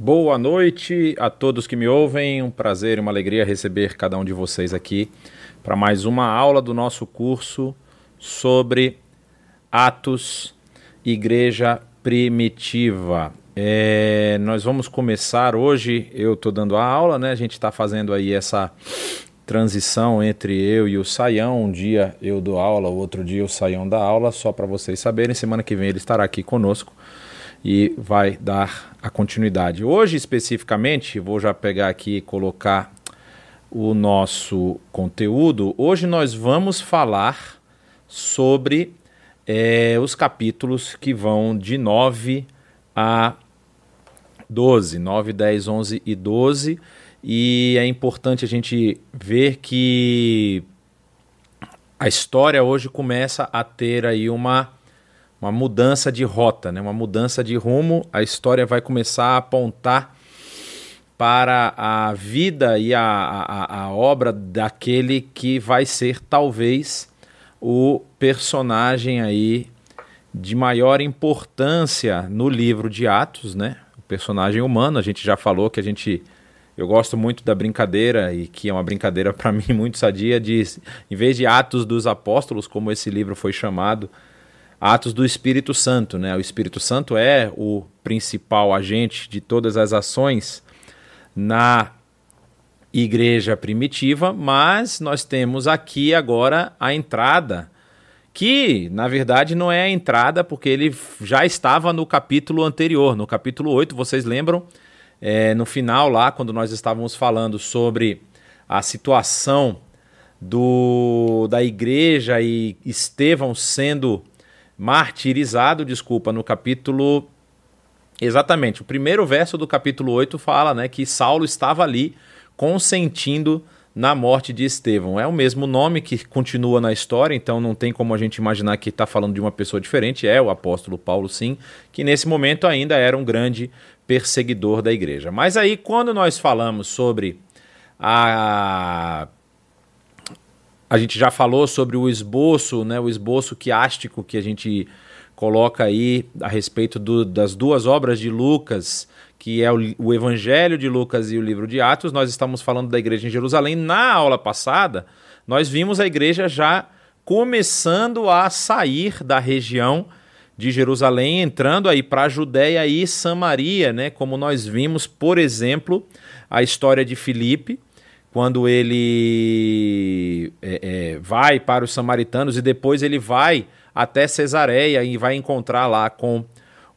Boa noite a todos que me ouvem. Um prazer e uma alegria receber cada um de vocês aqui para mais uma aula do nosso curso sobre Atos Igreja Primitiva. É, nós vamos começar hoje. Eu estou dando a aula, né? A gente está fazendo aí essa transição entre eu e o Saião. Um dia eu dou aula, outro dia o Saião dá aula, só para vocês saberem. Semana que vem ele estará aqui conosco e vai dar a continuidade. Hoje, especificamente, vou já pegar aqui e colocar o nosso conteúdo. Hoje nós vamos falar sobre é, os capítulos que vão de 9 a 12, 9, 10, 11 e 12. E é importante a gente ver que a história hoje começa a ter aí uma uma mudança de rota, né? uma mudança de rumo. A história vai começar a apontar para a vida e a, a, a obra daquele que vai ser talvez o personagem aí de maior importância no livro de Atos, né? O personagem humano. A gente já falou que a gente eu gosto muito da brincadeira e que é uma brincadeira para mim muito sadia de em vez de Atos dos Apóstolos, como esse livro foi chamado, atos do Espírito Santo. Né? O Espírito Santo é o principal agente de todas as ações na igreja primitiva, mas nós temos aqui agora a entrada, que na verdade não é a entrada, porque ele já estava no capítulo anterior, no capítulo 8, vocês lembram? É, no final, lá, quando nós estávamos falando sobre a situação do, da igreja e Estevão sendo martirizado, desculpa, no capítulo. Exatamente, o primeiro verso do capítulo 8 fala né, que Saulo estava ali consentindo na morte de Estevão. É o mesmo nome que continua na história, então não tem como a gente imaginar que está falando de uma pessoa diferente. É o apóstolo Paulo, sim, que nesse momento ainda era um grande perseguidor da igreja. Mas aí, quando nós falamos sobre a a gente já falou sobre o esboço, né, o esboço quiástico que a gente coloca aí a respeito do, das duas obras de Lucas, que é o, o, Evangelho de Lucas e o livro de Atos. Nós estamos falando da igreja em Jerusalém. Na aula passada, nós vimos a igreja já começando a sair da região de Jerusalém, entrando aí para a Judéia e Samaria, né? Como nós vimos, por exemplo, a história de Filipe, quando ele é, é, vai para os samaritanos e depois ele vai até Cesareia e vai encontrar lá com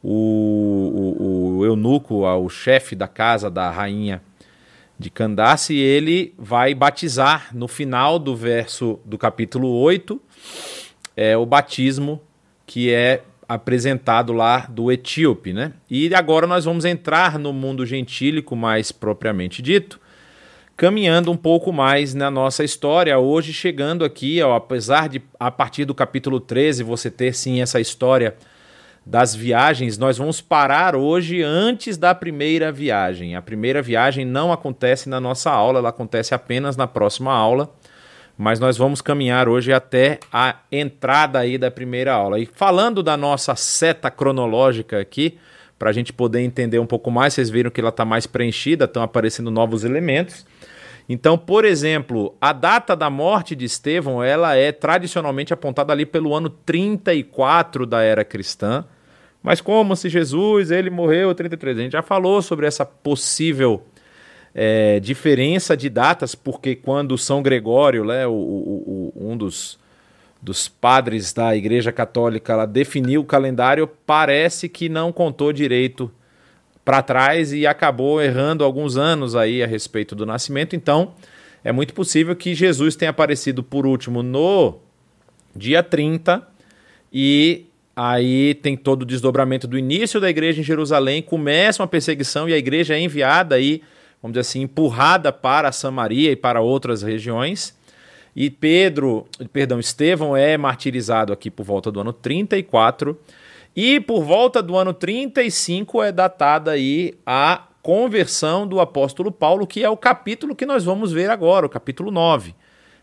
o, o, o eunuco, o chefe da casa da rainha de Candace, e ele vai batizar no final do verso do capítulo 8, é o batismo que é apresentado lá do etíope, né? E agora nós vamos entrar no mundo gentílico mais propriamente dito, caminhando um pouco mais na nossa história, hoje chegando aqui, ó, apesar de a partir do capítulo 13 você ter sim essa história das viagens, nós vamos parar hoje antes da primeira viagem. A primeira viagem não acontece na nossa aula, ela acontece apenas na próxima aula, mas nós vamos caminhar hoje até a entrada aí da primeira aula. E falando da nossa seta cronológica aqui, para a gente poder entender um pouco mais, vocês viram que ela está mais preenchida, estão aparecendo novos elementos. Então, por exemplo, a data da morte de Estevão, ela é tradicionalmente apontada ali pelo ano 34 da era cristã. Mas como se Jesus, ele morreu 33? A gente já falou sobre essa possível é, diferença de datas, porque quando São Gregório, né, o, o, o, um dos, dos padres da Igreja Católica, ela definiu o calendário, parece que não contou direito para trás e acabou errando alguns anos aí a respeito do nascimento. Então, é muito possível que Jesus tenha aparecido por último no dia 30 e aí tem todo o desdobramento do início da igreja em Jerusalém, começa uma perseguição e a igreja é enviada aí, vamos dizer assim, empurrada para Samaria e para outras regiões. E Pedro, perdão, Estevão é martirizado aqui por volta do ano 34 e por volta do ano 35 é datada aí a conversão do apóstolo Paulo, que é o capítulo que nós vamos ver agora, o capítulo 9.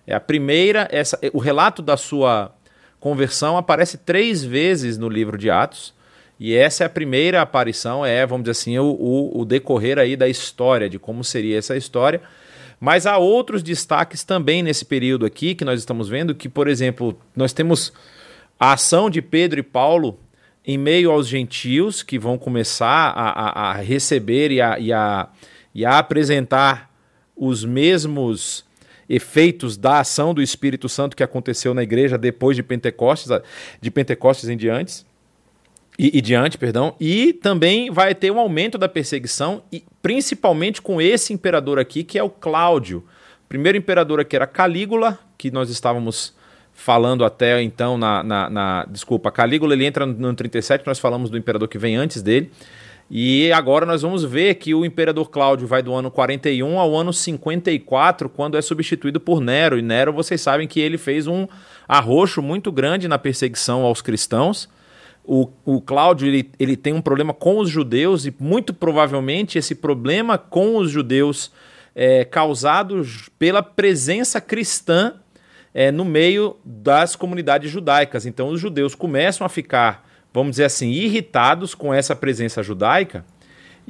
É a primeira, essa, o relato da sua conversão aparece três vezes no livro de Atos. E essa é a primeira aparição, é, vamos dizer assim, o, o, o decorrer aí da história, de como seria essa história. Mas há outros destaques também nesse período aqui que nós estamos vendo, que, por exemplo, nós temos a ação de Pedro e Paulo em meio aos gentios que vão começar a, a, a receber e a, e, e a apresentar os mesmos efeitos da ação do Espírito Santo que aconteceu na igreja depois de Pentecostes, de Pentecostes em diante. E, e, diante, perdão, e também vai ter um aumento da perseguição, e principalmente com esse imperador aqui, que é o Cláudio. O primeiro imperador aqui era Calígula, que nós estávamos falando até então na, na, na, Desculpa, Calígula ele entra no 37, nós falamos do imperador que vem antes dele. E agora nós vamos ver que o imperador Cláudio vai do ano 41 ao ano 54, quando é substituído por Nero. E Nero, vocês sabem que ele fez um arroxo muito grande na perseguição aos cristãos. O, o Cláudio ele, ele tem um problema com os judeus, e muito provavelmente esse problema com os judeus é causado pela presença cristã é, no meio das comunidades judaicas. Então os judeus começam a ficar, vamos dizer assim, irritados com essa presença judaica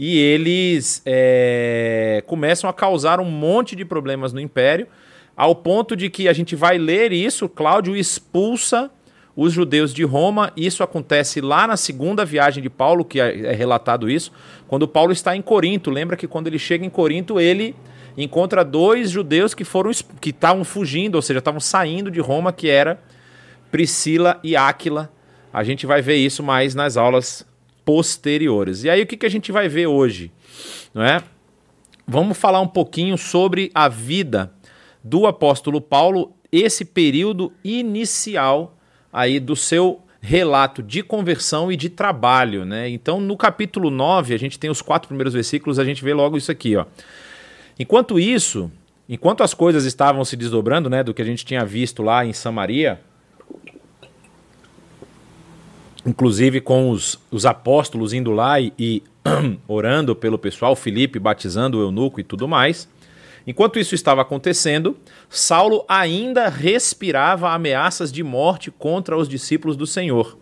e eles é, começam a causar um monte de problemas no império, ao ponto de que a gente vai ler isso, Cláudio expulsa os judeus de Roma. Isso acontece lá na segunda viagem de Paulo, que é, é relatado isso, quando Paulo está em Corinto. Lembra que quando ele chega em Corinto, ele encontra dois judeus que foram que estavam fugindo, ou seja, estavam saindo de Roma, que era Priscila e Áquila. A gente vai ver isso mais nas aulas posteriores. E aí o que, que a gente vai ver hoje, não é? Vamos falar um pouquinho sobre a vida do apóstolo Paulo, esse período inicial aí do seu relato de conversão e de trabalho, né? Então, no capítulo 9, a gente tem os quatro primeiros versículos, a gente vê logo isso aqui, ó. Enquanto isso, enquanto as coisas estavam se desdobrando, né, do que a gente tinha visto lá em Samaria, inclusive com os, os apóstolos indo lá e, e orando pelo pessoal, Felipe batizando o eunuco e tudo mais. Enquanto isso estava acontecendo, Saulo ainda respirava ameaças de morte contra os discípulos do Senhor.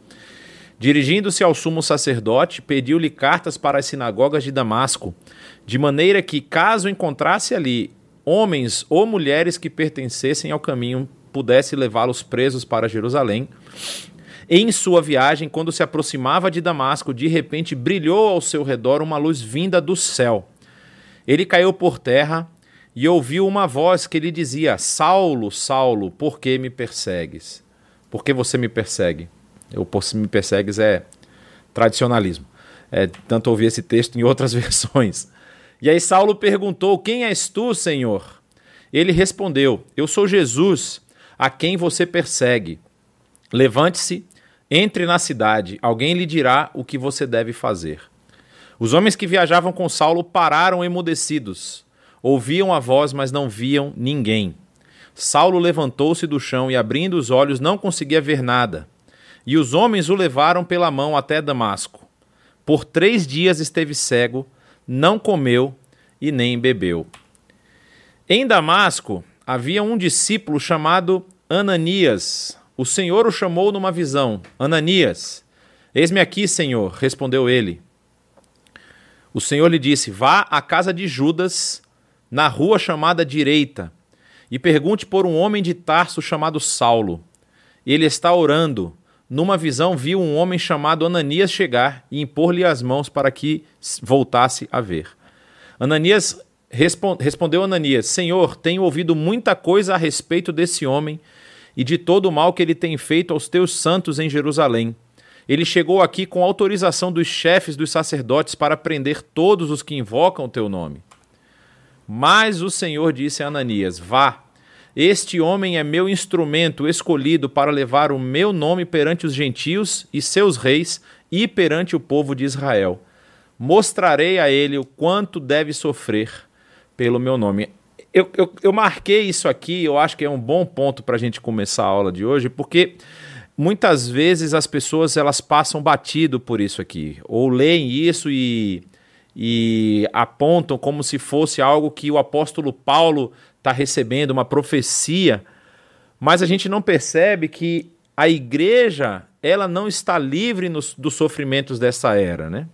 Dirigindo-se ao sumo sacerdote, pediu-lhe cartas para as sinagogas de Damasco, de maneira que, caso encontrasse ali homens ou mulheres que pertencessem ao caminho, pudesse levá-los presos para Jerusalém. Em sua viagem, quando se aproximava de Damasco, de repente brilhou ao seu redor uma luz vinda do céu. Ele caiu por terra e ouviu uma voz que lhe dizia: Saulo, Saulo, por que me persegues? Por que você me persegue? O por que me persegues é tradicionalismo. É, tanto ouvi esse texto em outras versões. E aí Saulo perguntou: Quem és tu, Senhor? Ele respondeu: Eu sou Jesus, a quem você persegue. Levante-se, entre na cidade, alguém lhe dirá o que você deve fazer. Os homens que viajavam com Saulo pararam emudecidos. Ouviam a voz, mas não viam ninguém. Saulo levantou-se do chão e, abrindo os olhos, não conseguia ver nada. E os homens o levaram pela mão até Damasco. Por três dias esteve cego não comeu e nem bebeu. Em Damasco havia um discípulo chamado Ananias. O Senhor o chamou numa visão: Ananias, eis-me aqui, Senhor, respondeu ele. O Senhor lhe disse: Vá à casa de Judas, na rua chamada Direita, e pergunte por um homem de Tarso chamado Saulo. Ele está orando numa visão, viu um homem chamado Ananias chegar e impor-lhe as mãos para que voltasse a ver. Ananias respondeu Ananias: Senhor, tenho ouvido muita coisa a respeito desse homem e de todo o mal que ele tem feito aos teus santos em Jerusalém. Ele chegou aqui com autorização dos chefes dos sacerdotes para prender todos os que invocam o teu nome. Mas o Senhor disse a Ananias: Vá, este homem é meu instrumento escolhido para levar o meu nome perante os gentios e seus reis e perante o povo de Israel. Mostrarei a ele o quanto deve sofrer pelo meu nome. Eu, eu, eu marquei isso aqui, eu acho que é um bom ponto para a gente começar a aula de hoje, porque muitas vezes as pessoas elas passam batido por isso aqui, ou leem isso e, e apontam como se fosse algo que o apóstolo Paulo está recebendo uma profecia, mas a gente não percebe que a igreja ela não está livre nos, dos sofrimentos dessa era, né?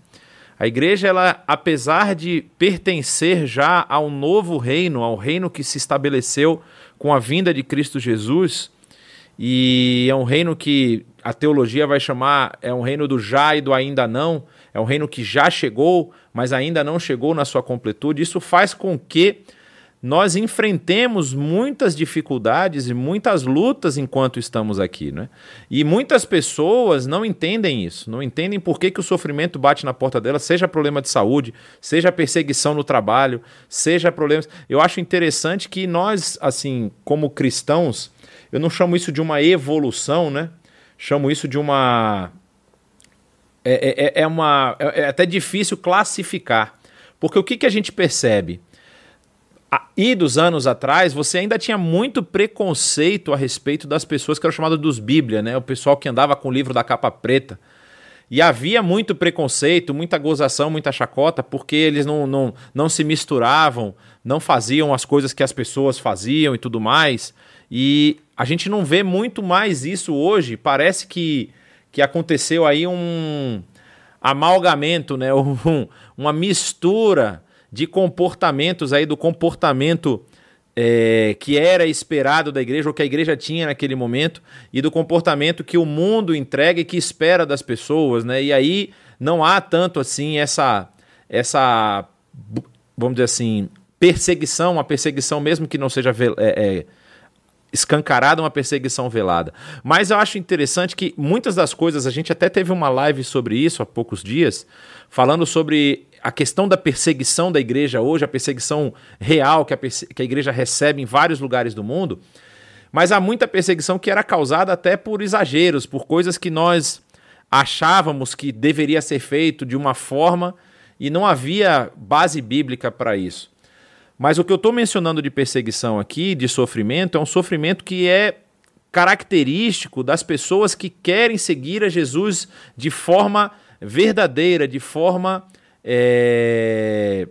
A igreja, ela, apesar de pertencer já ao novo reino, ao reino que se estabeleceu com a vinda de Cristo Jesus, e é um reino que a teologia vai chamar, é um reino do já e do ainda não, é um reino que já chegou, mas ainda não chegou na sua completude. Isso faz com que nós enfrentemos muitas dificuldades e muitas lutas enquanto estamos aqui. Né? E muitas pessoas não entendem isso, não entendem por que, que o sofrimento bate na porta delas, seja problema de saúde, seja perseguição no trabalho, seja problemas. Eu acho interessante que nós, assim, como cristãos, eu não chamo isso de uma evolução, né? Chamo isso de uma. É, é, é uma. É, é até difícil classificar. Porque o que, que a gente percebe? E dos anos atrás, você ainda tinha muito preconceito a respeito das pessoas que eram chamadas dos Bíblia, né? O pessoal que andava com o livro da capa preta. E havia muito preconceito, muita gozação, muita chacota, porque eles não, não, não se misturavam, não faziam as coisas que as pessoas faziam e tudo mais. E a gente não vê muito mais isso hoje. Parece que, que aconteceu aí um amalgamento, né? Um, uma mistura de comportamentos aí do comportamento é, que era esperado da igreja, ou que a igreja tinha naquele momento, e do comportamento que o mundo entrega e que espera das pessoas, né? E aí não há tanto assim essa, essa vamos dizer assim, perseguição, uma perseguição mesmo que não seja é, é, escancarada, uma perseguição velada. Mas eu acho interessante que muitas das coisas, a gente até teve uma live sobre isso há poucos dias, falando sobre a questão da perseguição da igreja hoje, a perseguição real que a, que a igreja recebe em vários lugares do mundo, mas há muita perseguição que era causada até por exageros, por coisas que nós achávamos que deveria ser feito de uma forma e não havia base bíblica para isso. Mas o que eu estou mencionando de perseguição aqui, de sofrimento, é um sofrimento que é característico das pessoas que querem seguir a Jesus de forma verdadeira, de forma é,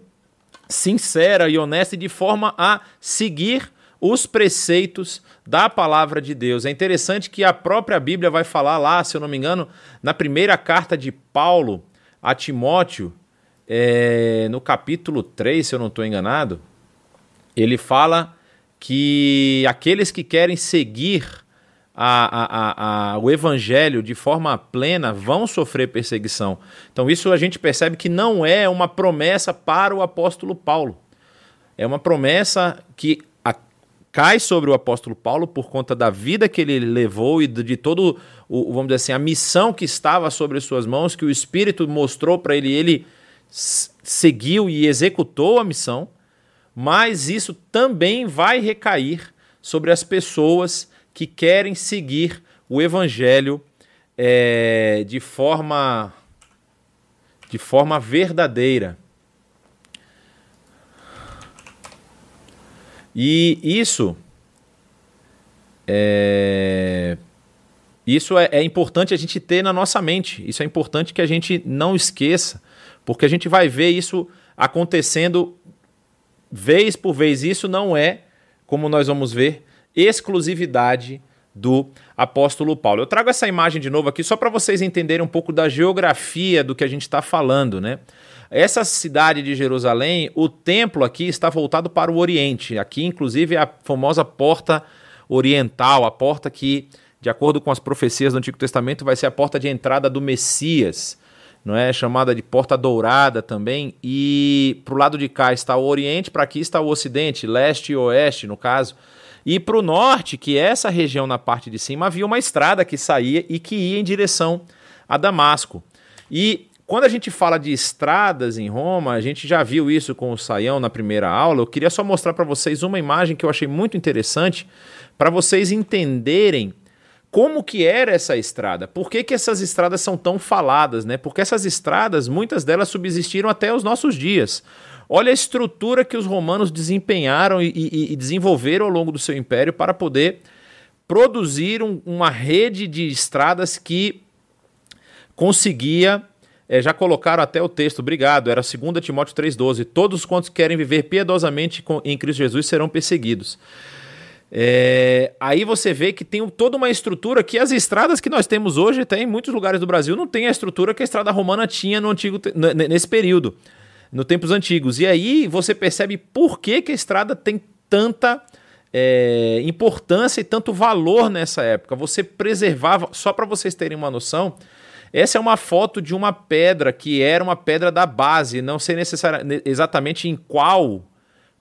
sincera e honesta e de forma a seguir os preceitos da palavra de Deus. É interessante que a própria Bíblia vai falar lá, se eu não me engano, na primeira carta de Paulo a Timóteo, é, no capítulo 3, se eu não estou enganado, ele fala que aqueles que querem seguir a, a, a, o evangelho de forma plena vão sofrer perseguição. Então, isso a gente percebe que não é uma promessa para o apóstolo Paulo. É uma promessa que cai sobre o apóstolo Paulo por conta da vida que ele levou e de, de todo, o, vamos dizer assim, a missão que estava sobre suas mãos, que o Espírito mostrou para ele, ele seguiu e executou a missão, mas isso também vai recair sobre as pessoas que querem seguir o evangelho é, de forma de forma verdadeira. E isso é, isso é, é, importante a gente ter na nossa mente. Isso é importante que a gente não esqueça, porque a gente vai ver isso acontecendo vez por vez. Isso não é, como nós vamos ver, exclusividade do apóstolo Paulo. Eu trago essa imagem de novo aqui só para vocês entenderem um pouco da geografia do que a gente está falando, né? Essa cidade de Jerusalém, o templo aqui está voltado para o Oriente. Aqui, inclusive, é a famosa porta oriental, a porta que, de acordo com as profecias do Antigo Testamento, vai ser a porta de entrada do Messias, não é chamada de porta dourada também. E para o lado de cá está o Oriente, para aqui está o Ocidente, leste e oeste, no caso. E para o norte, que é essa região na parte de cima, havia uma estrada que saía e que ia em direção a Damasco. E quando a gente fala de estradas em Roma, a gente já viu isso com o Saião na primeira aula. Eu queria só mostrar para vocês uma imagem que eu achei muito interessante para vocês entenderem como que era essa estrada. Por que, que essas estradas são tão faladas, né? Porque essas estradas, muitas delas subsistiram até os nossos dias. Olha a estrutura que os romanos desempenharam e, e, e desenvolveram ao longo do seu império para poder produzir um, uma rede de estradas que conseguia. É, já colocaram até o texto, obrigado, era 2 Timóteo 3,12. Todos quantos querem viver piedosamente com, em Cristo Jesus serão perseguidos. É, aí você vê que tem toda uma estrutura que as estradas que nós temos hoje, até em muitos lugares do Brasil, não tem a estrutura que a estrada romana tinha no antigo, nesse período, no tempos antigos. E aí você percebe por que, que a estrada tem tanta é, importância e tanto valor nessa época. Você preservava, só para vocês terem uma noção, essa é uma foto de uma pedra que era uma pedra da base, não sei necessariamente exatamente em qual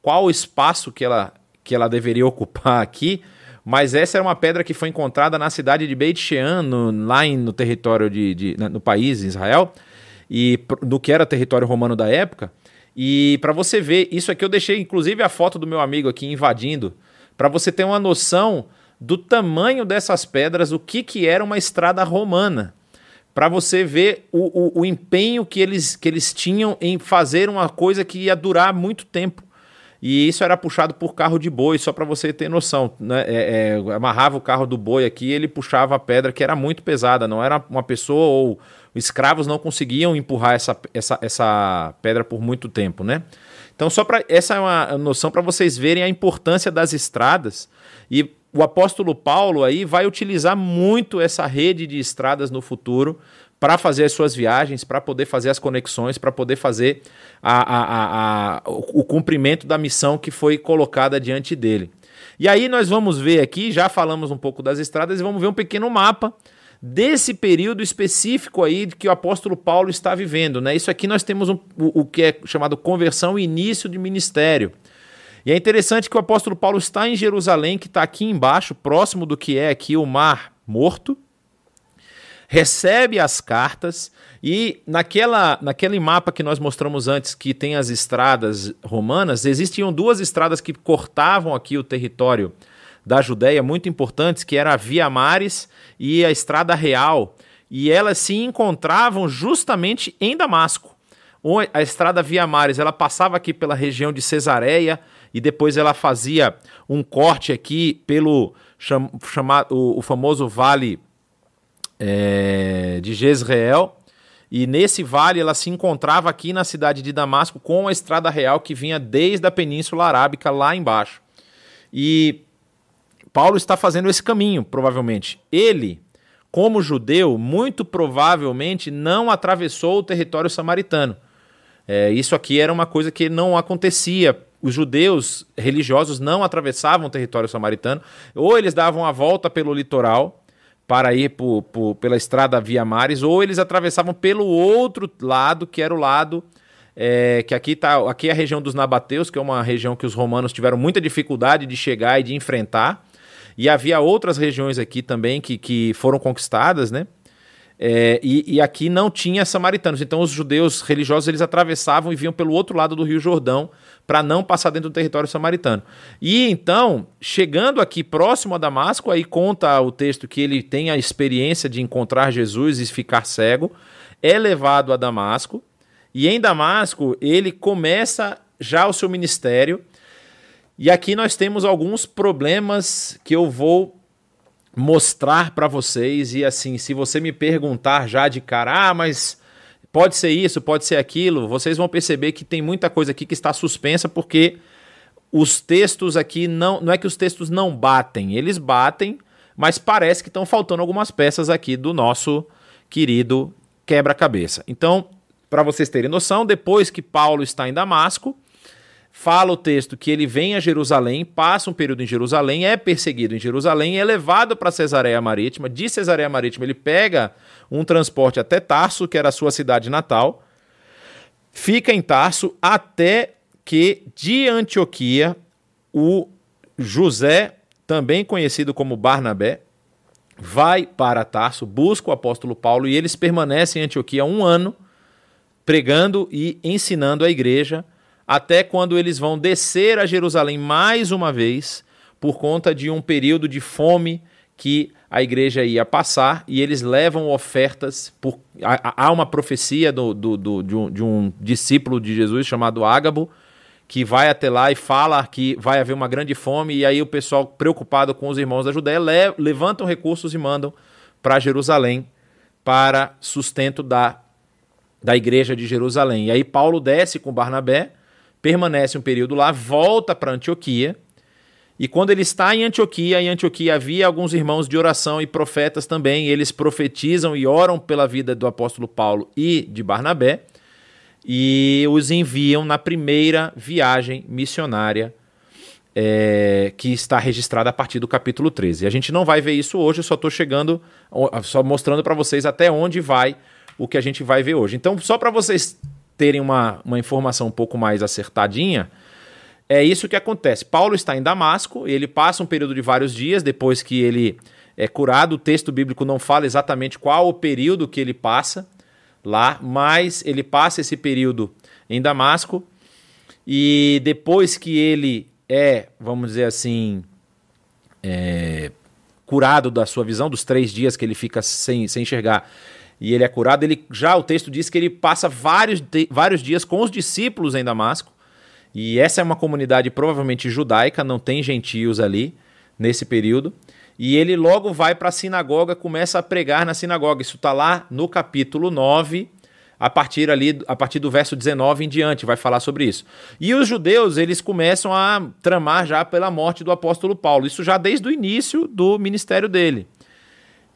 qual espaço que ela que ela deveria ocupar aqui, mas essa era uma pedra que foi encontrada na cidade de Beit Shean, no, lá em, no território de, de, no país, Israel, e no que era território romano da época. E para você ver, isso aqui eu deixei inclusive a foto do meu amigo aqui invadindo, para você ter uma noção do tamanho dessas pedras, o que, que era uma estrada romana. Para você ver o, o, o empenho que eles, que eles tinham em fazer uma coisa que ia durar muito tempo. E isso era puxado por carro de boi, só para você ter noção. Né? É, é, amarrava o carro do boi aqui ele puxava a pedra que era muito pesada, não era uma pessoa ou escravos não conseguiam empurrar essa, essa, essa pedra por muito tempo, né? Então, só para essa é uma noção para vocês verem a importância das estradas e o apóstolo Paulo aí vai utilizar muito essa rede de estradas no futuro para fazer as suas viagens, para poder fazer as conexões, para poder fazer a, a, a, o cumprimento da missão que foi colocada diante dele. E aí nós vamos ver aqui, já falamos um pouco das estradas, e vamos ver um pequeno mapa desse período específico aí que o apóstolo Paulo está vivendo. Né? Isso aqui nós temos um, o, o que é chamado conversão e início de ministério. E é interessante que o apóstolo Paulo está em Jerusalém, que está aqui embaixo, próximo do que é aqui o Mar Morto, recebe as cartas e naquela, naquele mapa que nós mostramos antes, que tem as estradas romanas, existiam duas estradas que cortavam aqui o território da Judéia, muito importantes, que era a Via Mares e a Estrada Real. E elas se encontravam justamente em Damasco. A estrada Via Mares, ela passava aqui pela região de Cesareia e depois ela fazia um corte aqui pelo cham, chamado, o, o famoso Vale é, de Jezreel. E nesse vale ela se encontrava aqui na cidade de Damasco com a estrada real que vinha desde a Península Arábica lá embaixo. E Paulo está fazendo esse caminho, provavelmente. Ele, como judeu, muito provavelmente não atravessou o território samaritano. É, isso aqui era uma coisa que não acontecia. Os judeus religiosos não atravessavam o território samaritano, ou eles davam a volta pelo litoral para ir pela estrada Via Mares, ou eles atravessavam pelo outro lado, que era o lado é, que aqui tá, aqui é a região dos Nabateus, que é uma região que os romanos tiveram muita dificuldade de chegar e de enfrentar. E havia outras regiões aqui também que, que foram conquistadas, né? É, e, e, aqui não tinha samaritanos. Então os judeus religiosos eles atravessavam e vinham pelo outro lado do Rio Jordão para não passar dentro do território samaritano. E então, chegando aqui próximo a Damasco, aí conta o texto que ele tem a experiência de encontrar Jesus e ficar cego, é levado a Damasco, e em Damasco ele começa já o seu ministério. E aqui nós temos alguns problemas que eu vou mostrar para vocês e assim, se você me perguntar já de cara, ah, mas pode ser isso, pode ser aquilo, vocês vão perceber que tem muita coisa aqui que está suspensa porque os textos aqui não, não é que os textos não batem, eles batem, mas parece que estão faltando algumas peças aqui do nosso querido quebra-cabeça. Então, para vocês terem noção, depois que Paulo está em Damasco, fala o texto que ele vem a Jerusalém, passa um período em Jerusalém, é perseguido em Jerusalém, é levado para Cesareia Marítima. De Cesareia Marítima, ele pega um transporte até Tarso, que era a sua cidade natal, fica em Tarso até que de Antioquia o José, também conhecido como Barnabé, vai para Tarso, busca o apóstolo Paulo e eles permanecem em Antioquia um ano, pregando e ensinando a igreja até quando eles vão descer a Jerusalém mais uma vez, por conta de um período de fome que a igreja ia passar, e eles levam ofertas. Por, há uma profecia do, do, do de, um, de, um, discípulo de Jesus chamado Ágabo, que vai até lá e fala que vai haver uma grande fome, e aí o pessoal, preocupado com os irmãos da Judéia, le, levantam recursos e mandam para Jerusalém para sustento da, da igreja de Jerusalém. E aí Paulo desce com Barnabé permanece um período lá, volta para Antioquia E quando ele está em Antioquia, em Antioquia havia alguns irmãos de oração e profetas também, e eles profetizam e oram pela vida do apóstolo Paulo e de Barnabé, e os enviam na primeira viagem missionária é, que está registrada a partir do capítulo 13. A gente não vai ver isso hoje, eu só estou chegando, só mostrando para vocês até onde vai o que a gente vai ver hoje. Então, só para vocês terem uma, uma informação um pouco mais acertadinha, é isso que acontece. Paulo está em Damasco, ele passa um período de vários dias depois que ele é curado. O texto bíblico não fala exatamente qual o período que ele passa lá, mas ele passa esse período em Damasco. E depois que ele é, vamos dizer assim, é, curado da sua visão, dos três dias que ele fica sem, sem enxergar, e ele é curado, ele já o texto diz que ele passa vários, vários dias com os discípulos em Damasco e essa é uma comunidade provavelmente judaica, não tem gentios ali nesse período. E ele logo vai para a sinagoga, começa a pregar na sinagoga. Isso está lá no capítulo 9, a partir ali, a partir do verso 19 em diante, vai falar sobre isso. E os judeus, eles começam a tramar já pela morte do apóstolo Paulo. Isso já desde o início do ministério dele.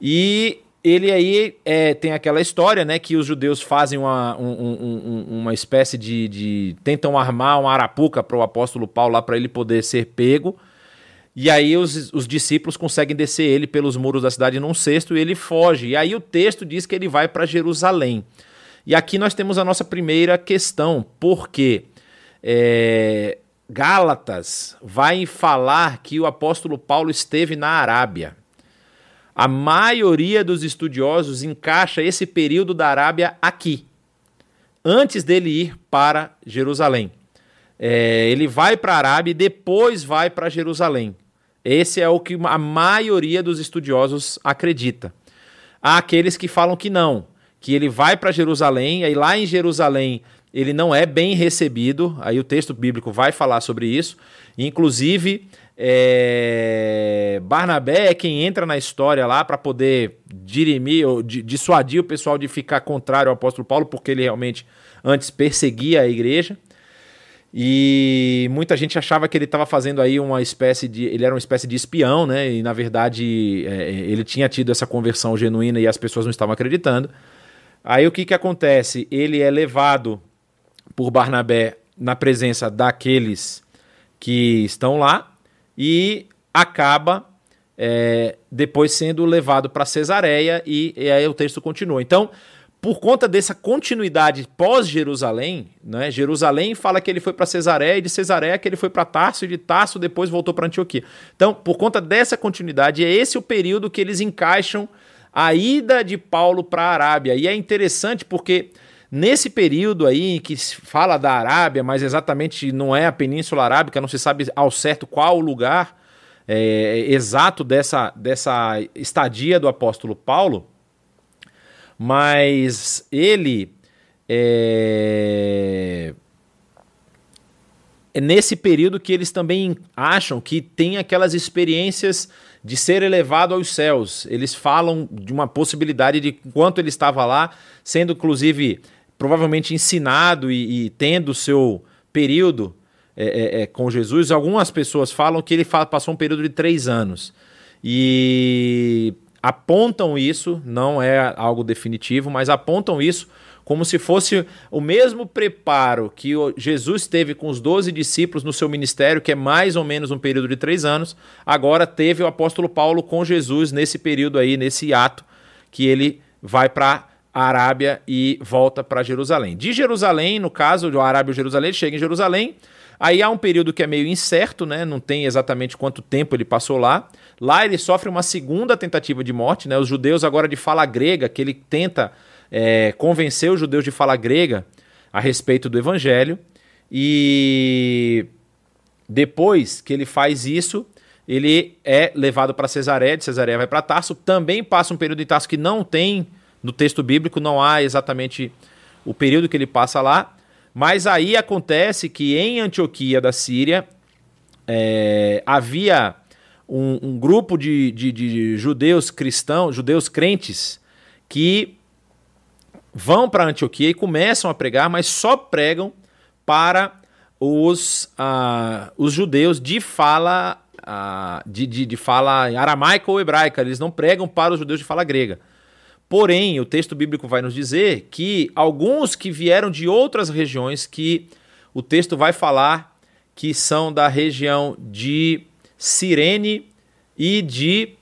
E ele aí é, tem aquela história, né, que os judeus fazem uma, um, um, uma espécie de, de, tentam armar uma arapuca para o apóstolo Paulo lá para ele poder ser pego. E aí os, os discípulos conseguem descer ele pelos muros da cidade num cesto e ele foge. E aí o texto diz que ele vai para Jerusalém. E aqui nós temos a nossa primeira questão, porque é, Gálatas vai falar que o apóstolo Paulo esteve na Arábia. A maioria dos estudiosos encaixa esse período da Arábia aqui, antes dele ir para Jerusalém. É, ele vai para a Arábia e depois vai para Jerusalém. Esse é o que a maioria dos estudiosos acredita. Há aqueles que falam que não, que ele vai para Jerusalém, aí lá em Jerusalém ele não é bem recebido, aí o texto bíblico vai falar sobre isso. Inclusive, é... Barnabé é quem entra na história lá para poder dirimir ou dissuadir o pessoal de ficar contrário ao apóstolo Paulo, porque ele realmente antes perseguia a igreja. E muita gente achava que ele estava fazendo aí uma espécie de. Ele era uma espécie de espião, né? E na verdade é, ele tinha tido essa conversão genuína e as pessoas não estavam acreditando. Aí o que, que acontece? Ele é levado por Barnabé na presença daqueles que estão lá e acaba é, depois sendo levado para Cesareia e, e, aí o texto continua. Então, por conta dessa continuidade pós-Jerusalém, né, Jerusalém fala que ele foi para Cesareia e de Cesareia que ele foi para Tarso e de Tarso depois voltou para Antioquia. Então, por conta dessa continuidade, é esse o período que eles encaixam a ida de Paulo para a Arábia. E é interessante porque Nesse período aí que se fala da Arábia, mas exatamente não é a Península Arábica, não se sabe ao certo qual o lugar é, exato dessa, dessa estadia do apóstolo Paulo, mas ele é, é nesse período que eles também acham que tem aquelas experiências de ser elevado aos céus. Eles falam de uma possibilidade de quanto ele estava lá, sendo inclusive provavelmente ensinado e, e tendo o seu período é, é, é, com Jesus, algumas pessoas falam que ele passou um período de três anos. E apontam isso, não é algo definitivo, mas apontam isso como se fosse o mesmo preparo que Jesus teve com os doze discípulos no seu ministério, que é mais ou menos um período de três anos, agora teve o apóstolo Paulo com Jesus nesse período aí, nesse ato, que ele vai para Arábia e volta para Jerusalém. De Jerusalém, no caso do Arábia ou Jerusalém, ele chega em Jerusalém. Aí há um período que é meio incerto, né? Não tem exatamente quanto tempo ele passou lá. Lá ele sofre uma segunda tentativa de morte, né? Os judeus agora de fala grega, que ele tenta é, convencer os judeus de fala grega a respeito do evangelho. E depois que ele faz isso, ele é levado para Cesareia, de Cesareia vai para Tarso. Também passa um período em Tarso que não tem no texto bíblico não há exatamente o período que ele passa lá, mas aí acontece que em Antioquia da Síria é, havia um, um grupo de, de, de, judeus cristãos, judeus crentes, que vão para Antioquia e começam a pregar, mas só pregam para os, uh, os judeus de fala a, de, de, de fala aramaica ou hebraica, eles não pregam para os judeus de fala grega. Porém, o texto bíblico vai nos dizer que alguns que vieram de outras regiões, que o texto vai falar que são da região de Cirene e de.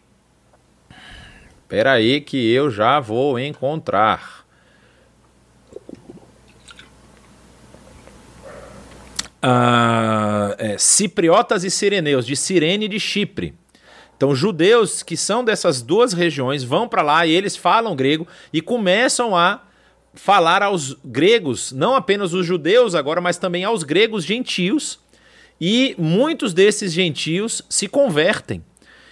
Espera aí que eu já vou encontrar. Ah, é, cipriotas e sireneus, de Cirene e de Chipre. Então, judeus que são dessas duas regiões vão para lá e eles falam grego e começam a falar aos gregos, não apenas os judeus agora, mas também aos gregos gentios. E muitos desses gentios se convertem.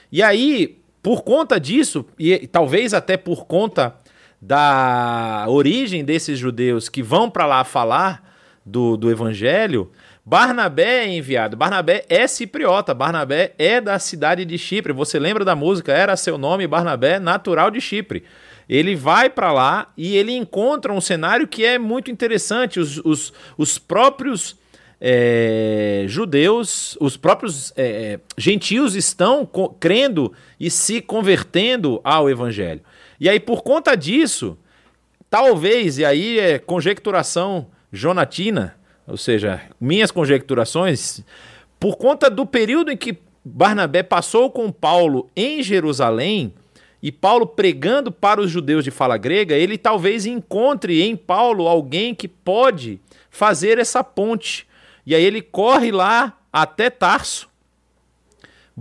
E aí, por conta disso, e talvez até por conta da origem desses judeus que vão para lá falar do, do evangelho, Barnabé é enviado. Barnabé é cipriota. Barnabé é da cidade de Chipre. Você lembra da música? Era seu nome Barnabé, natural de Chipre. Ele vai para lá e ele encontra um cenário que é muito interessante. Os, os, os próprios é, judeus, os próprios é, gentios estão crendo e se convertendo ao evangelho. E aí, por conta disso, talvez, e aí é conjecturação jonatina, ou seja, minhas conjecturações, por conta do período em que Barnabé passou com Paulo em Jerusalém, e Paulo pregando para os judeus de fala grega, ele talvez encontre em Paulo alguém que pode fazer essa ponte. E aí ele corre lá até Tarso,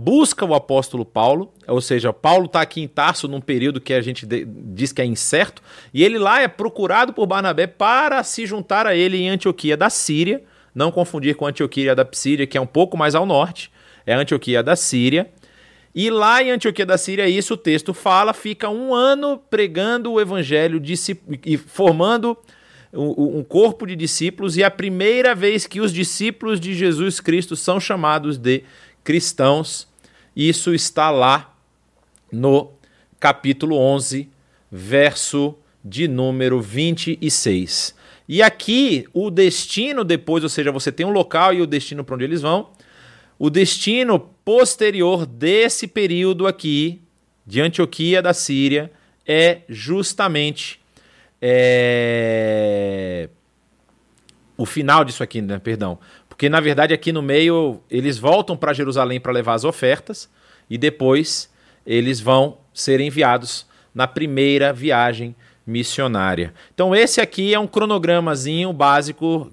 busca o apóstolo Paulo, ou seja, Paulo está aqui em Tarso num período que a gente diz que é incerto, e ele lá é procurado por Barnabé para se juntar a ele em Antioquia da Síria, não confundir com Antioquia da Síria, que é um pouco mais ao norte, é Antioquia da Síria. E lá em Antioquia da Síria, isso o texto fala, fica um ano pregando o evangelho e formando um corpo de discípulos, e é a primeira vez que os discípulos de Jesus Cristo são chamados de cristãos. Isso está lá no capítulo 11, verso de número 26. E aqui o destino depois, ou seja, você tem um local e o destino para onde eles vão. O destino posterior desse período aqui, de Antioquia da Síria, é justamente é... o final disso aqui, né? Perdão. Porque na verdade aqui no meio eles voltam para Jerusalém para levar as ofertas e depois eles vão ser enviados na primeira viagem missionária. Então esse aqui é um cronogramazinho básico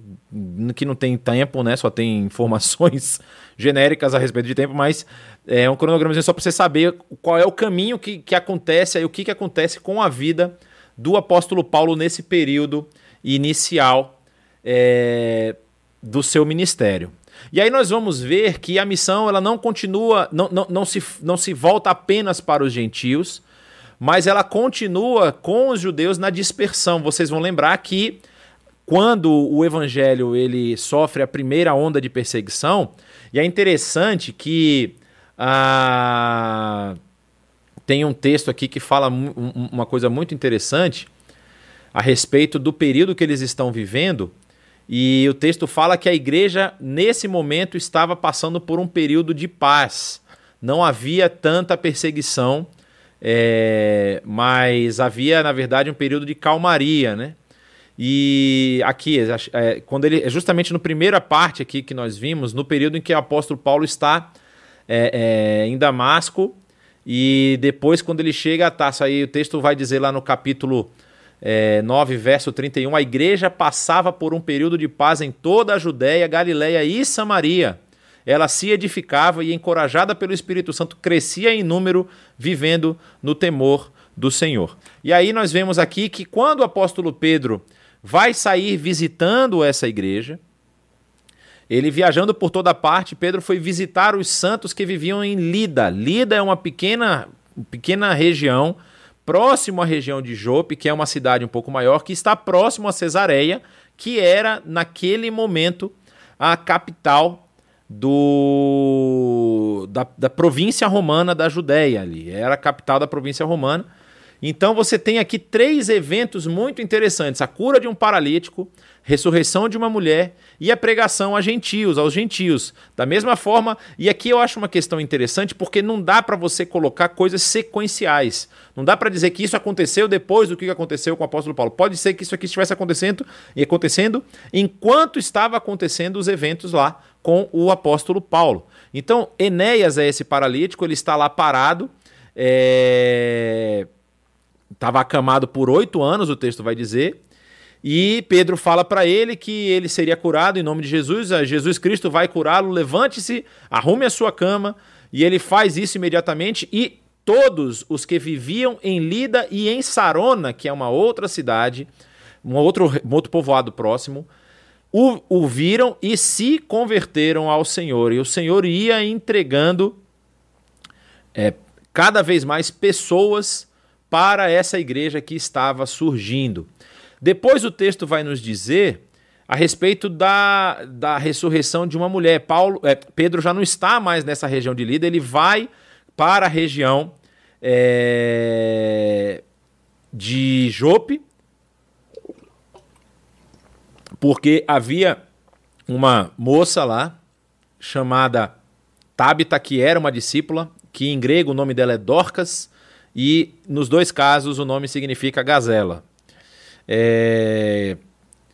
que não tem tempo, né? Só tem informações genéricas a respeito de tempo, mas é um cronogramazinho só para você saber qual é o caminho que, que acontece aí, o que, que acontece com a vida do apóstolo Paulo nesse período inicial é, do seu ministério. E aí nós vamos ver que a missão ela não continua, não, não, não, se, não se volta apenas para os gentios, mas ela continua com os judeus na dispersão. Vocês vão lembrar que quando o evangelho ele sofre a primeira onda de perseguição, e é interessante que ah, tem um texto aqui que fala uma coisa muito interessante a respeito do período que eles estão vivendo e o texto fala que a igreja, nesse momento, estava passando por um período de paz. Não havia tanta perseguição, é, mas havia, na verdade, um período de calmaria, né? E aqui, é, quando ele, é justamente no primeira parte aqui que nós vimos, no período em que o apóstolo Paulo está é, é, em Damasco, e depois, quando ele chega a Taça, aí o texto vai dizer lá no capítulo é, 9, verso 31, a igreja passava por um período de paz em toda a Judéia, Galiléia e Samaria. Ela se edificava e, encorajada pelo Espírito Santo, crescia em número, vivendo no temor do Senhor. E aí nós vemos aqui que quando o apóstolo Pedro vai sair visitando essa igreja, ele viajando por toda parte, Pedro foi visitar os santos que viviam em Lida. Lida é uma pequena, pequena região próximo à região de Jope, que é uma cidade um pouco maior, que está próximo a Cesareia, que era naquele momento a capital do da, da província romana da Judéia ali. Era a capital da província romana. Então você tem aqui três eventos muito interessantes: a cura de um paralítico, ressurreição de uma mulher e a pregação a gentios, aos gentios. Da mesma forma, e aqui eu acho uma questão interessante porque não dá para você colocar coisas sequenciais. Não dá para dizer que isso aconteceu depois do que aconteceu com o apóstolo Paulo. Pode ser que isso aqui estivesse acontecendo e acontecendo enquanto estava acontecendo os eventos lá com o apóstolo Paulo. Então, Enéas é esse paralítico, ele está lá parado. É estava acamado por oito anos, o texto vai dizer. E Pedro fala para ele que ele seria curado em nome de Jesus. Jesus Cristo vai curá-lo. Levante-se, arrume a sua cama. E ele faz isso imediatamente. E todos os que viviam em Lida e em Sarona, que é uma outra cidade, um outro, um outro povoado próximo, o, o viram e se converteram ao Senhor. E o Senhor ia entregando é, cada vez mais pessoas para essa igreja que estava surgindo. Depois o texto vai nos dizer a respeito da, da ressurreição de uma mulher. Paulo, é, Pedro já não está mais nessa região de Lida, ele vai para a região é, de Jope, porque havia uma moça lá chamada Tabita, que era uma discípula, que em grego o nome dela é Dorcas, e nos dois casos o nome significa gazela. É...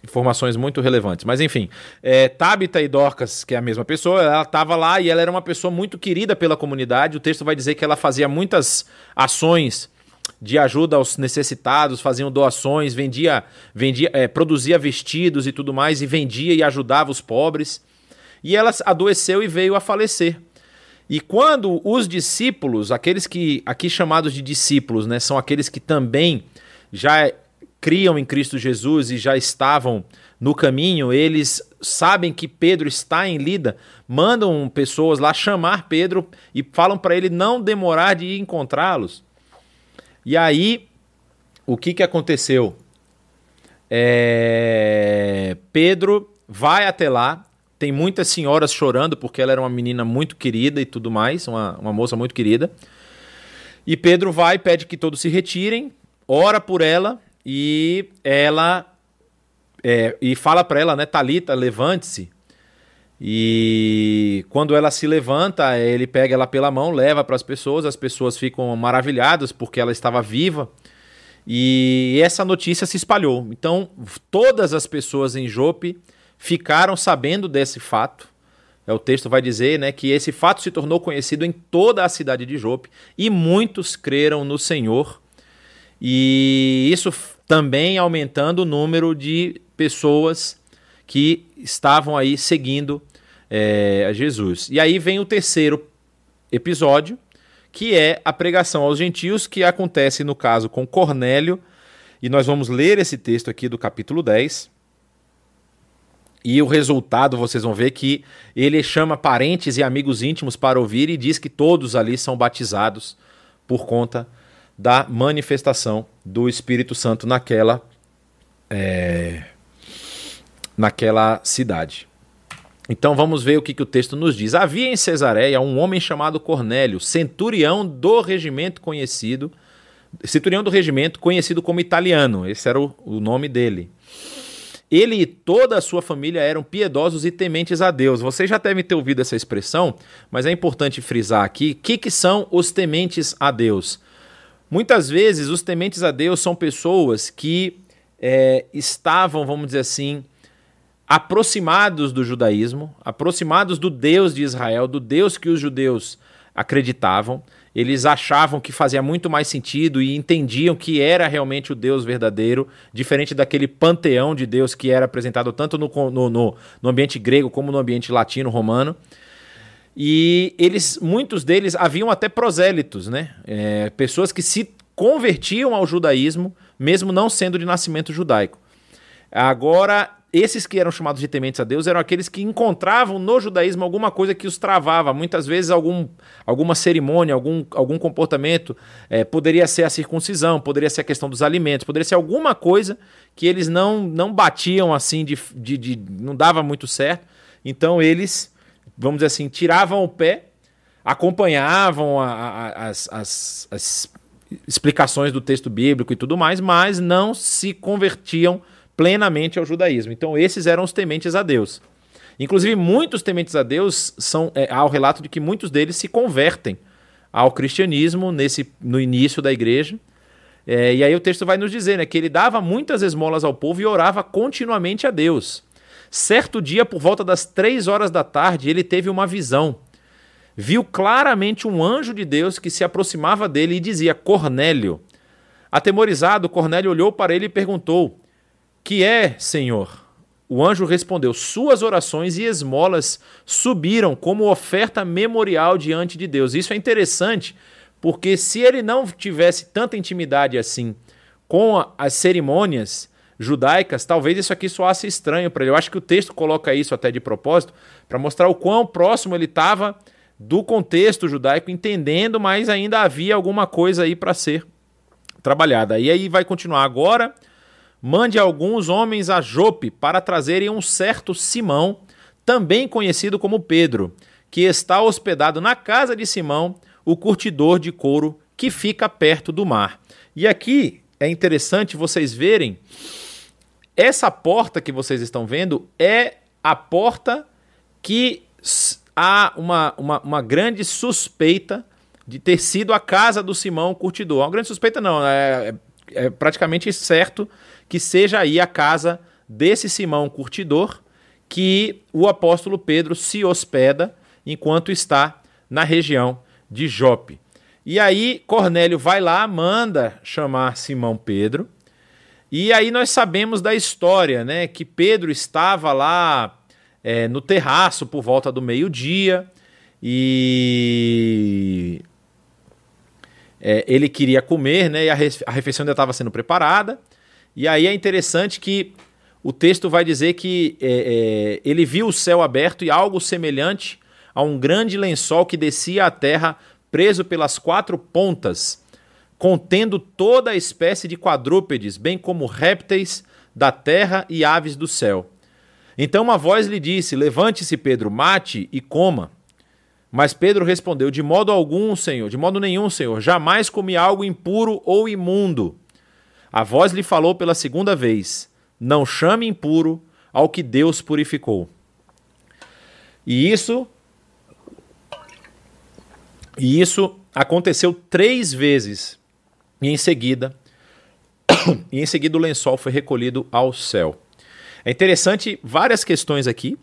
Informações muito relevantes. Mas enfim, é, Tabita e Dorcas, que é a mesma pessoa, ela estava lá e ela era uma pessoa muito querida pela comunidade. O texto vai dizer que ela fazia muitas ações de ajuda aos necessitados, faziam doações, vendia, vendia, é, produzia vestidos e tudo mais, e vendia e ajudava os pobres. E ela adoeceu e veio a falecer. E quando os discípulos, aqueles que aqui chamados de discípulos, né, são aqueles que também já criam em Cristo Jesus e já estavam no caminho, eles sabem que Pedro está em Lida, mandam pessoas lá chamar Pedro e falam para ele não demorar de encontrá-los. E aí, o que, que aconteceu? É... Pedro vai até lá, tem muitas senhoras chorando porque ela era uma menina muito querida e tudo mais, uma, uma moça muito querida. E Pedro vai, pede que todos se retirem, ora por ela e ela é, e fala para ela, né, Talita, levante-se. E quando ela se levanta, ele pega ela pela mão, leva para as pessoas, as pessoas ficam maravilhadas porque ela estava viva. E essa notícia se espalhou. Então, todas as pessoas em Jope ficaram sabendo desse fato. É, o texto vai dizer né, que esse fato se tornou conhecido em toda a cidade de Jope e muitos creram no Senhor. E isso também aumentando o número de pessoas que estavam aí seguindo é, a Jesus. E aí vem o terceiro episódio, que é a pregação aos gentios, que acontece no caso com Cornélio. E nós vamos ler esse texto aqui do capítulo 10. E o resultado, vocês vão ver que ele chama parentes e amigos íntimos para ouvir e diz que todos ali são batizados por conta da manifestação do Espírito Santo naquela, é, naquela cidade. Então vamos ver o que, que o texto nos diz. Havia em Cesareia um homem chamado Cornélio, centurião do regimento conhecido, centurião do regimento conhecido como italiano, esse era o, o nome dele. Ele e toda a sua família eram piedosos e tementes a Deus. Vocês já devem ter ouvido essa expressão, mas é importante frisar aqui o que, que são os tementes a Deus. Muitas vezes, os tementes a Deus são pessoas que é, estavam, vamos dizer assim, aproximados do judaísmo, aproximados do Deus de Israel, do Deus que os judeus acreditavam, eles achavam que fazia muito mais sentido e entendiam que era realmente o Deus verdadeiro, diferente daquele panteão de Deus que era apresentado tanto no, no, no, no ambiente grego como no ambiente latino romano. E eles, muitos deles haviam até prosélitos, né? É, pessoas que se convertiam ao judaísmo, mesmo não sendo de nascimento judaico. Agora, esses que eram chamados de tementes a Deus eram aqueles que encontravam no judaísmo alguma coisa que os travava, muitas vezes algum, alguma cerimônia, algum, algum comportamento. É, poderia ser a circuncisão, poderia ser a questão dos alimentos, poderia ser alguma coisa que eles não, não batiam assim, de, de, de não dava muito certo. Então eles, vamos dizer assim, tiravam o pé, acompanhavam a, a, as, as, as explicações do texto bíblico e tudo mais, mas não se convertiam plenamente ao judaísmo. Então, esses eram os tementes a Deus. Inclusive, muitos tementes a Deus são. É, há o relato de que muitos deles se convertem ao cristianismo nesse, no início da igreja. É, e aí o texto vai nos dizer né, que ele dava muitas esmolas ao povo e orava continuamente a Deus. Certo dia, por volta das três horas da tarde, ele teve uma visão. Viu claramente um anjo de Deus que se aproximava dele e dizia: Cornélio. Atemorizado, Cornélio olhou para ele e perguntou: Que é, Senhor? O anjo respondeu: Suas orações e esmolas subiram como oferta memorial diante de Deus. Isso é interessante, porque se ele não tivesse tanta intimidade assim com as cerimônias, judaicas, talvez isso aqui soasse estranho para ele. Eu acho que o texto coloca isso até de propósito, para mostrar o quão próximo ele estava do contexto judaico, entendendo, mas ainda havia alguma coisa aí para ser trabalhada. E aí vai continuar agora. Mande alguns homens a Jope para trazerem um certo Simão, também conhecido como Pedro, que está hospedado na casa de Simão, o curtidor de couro que fica perto do mar. E aqui é interessante vocês verem essa porta que vocês estão vendo é a porta que há uma, uma, uma grande suspeita de ter sido a casa do Simão Curtidor. Uma grande suspeita não, é, é, é praticamente certo que seja aí a casa desse Simão Curtidor que o apóstolo Pedro se hospeda enquanto está na região de Jope. E aí Cornélio vai lá, manda chamar Simão Pedro, e aí nós sabemos da história, né? Que Pedro estava lá é, no terraço por volta do meio-dia e é, ele queria comer, né? E a, refeição ainda estava sendo preparada. E aí é interessante que o texto vai dizer que é, é, ele viu o céu aberto e algo semelhante a um grande lençol que descia à terra, preso pelas quatro pontas contendo toda a espécie de quadrúpedes, bem como répteis da terra e aves do céu. Então uma voz lhe disse: Levante-se, Pedro, mate e coma. Mas Pedro respondeu: De modo algum, Senhor, de modo nenhum, Senhor, jamais comi algo impuro ou imundo. A voz lhe falou pela segunda vez: Não chame impuro ao que Deus purificou. E isso e isso aconteceu três vezes e em seguida, e em seguida o lençol foi recolhido ao céu. É interessante várias questões aqui.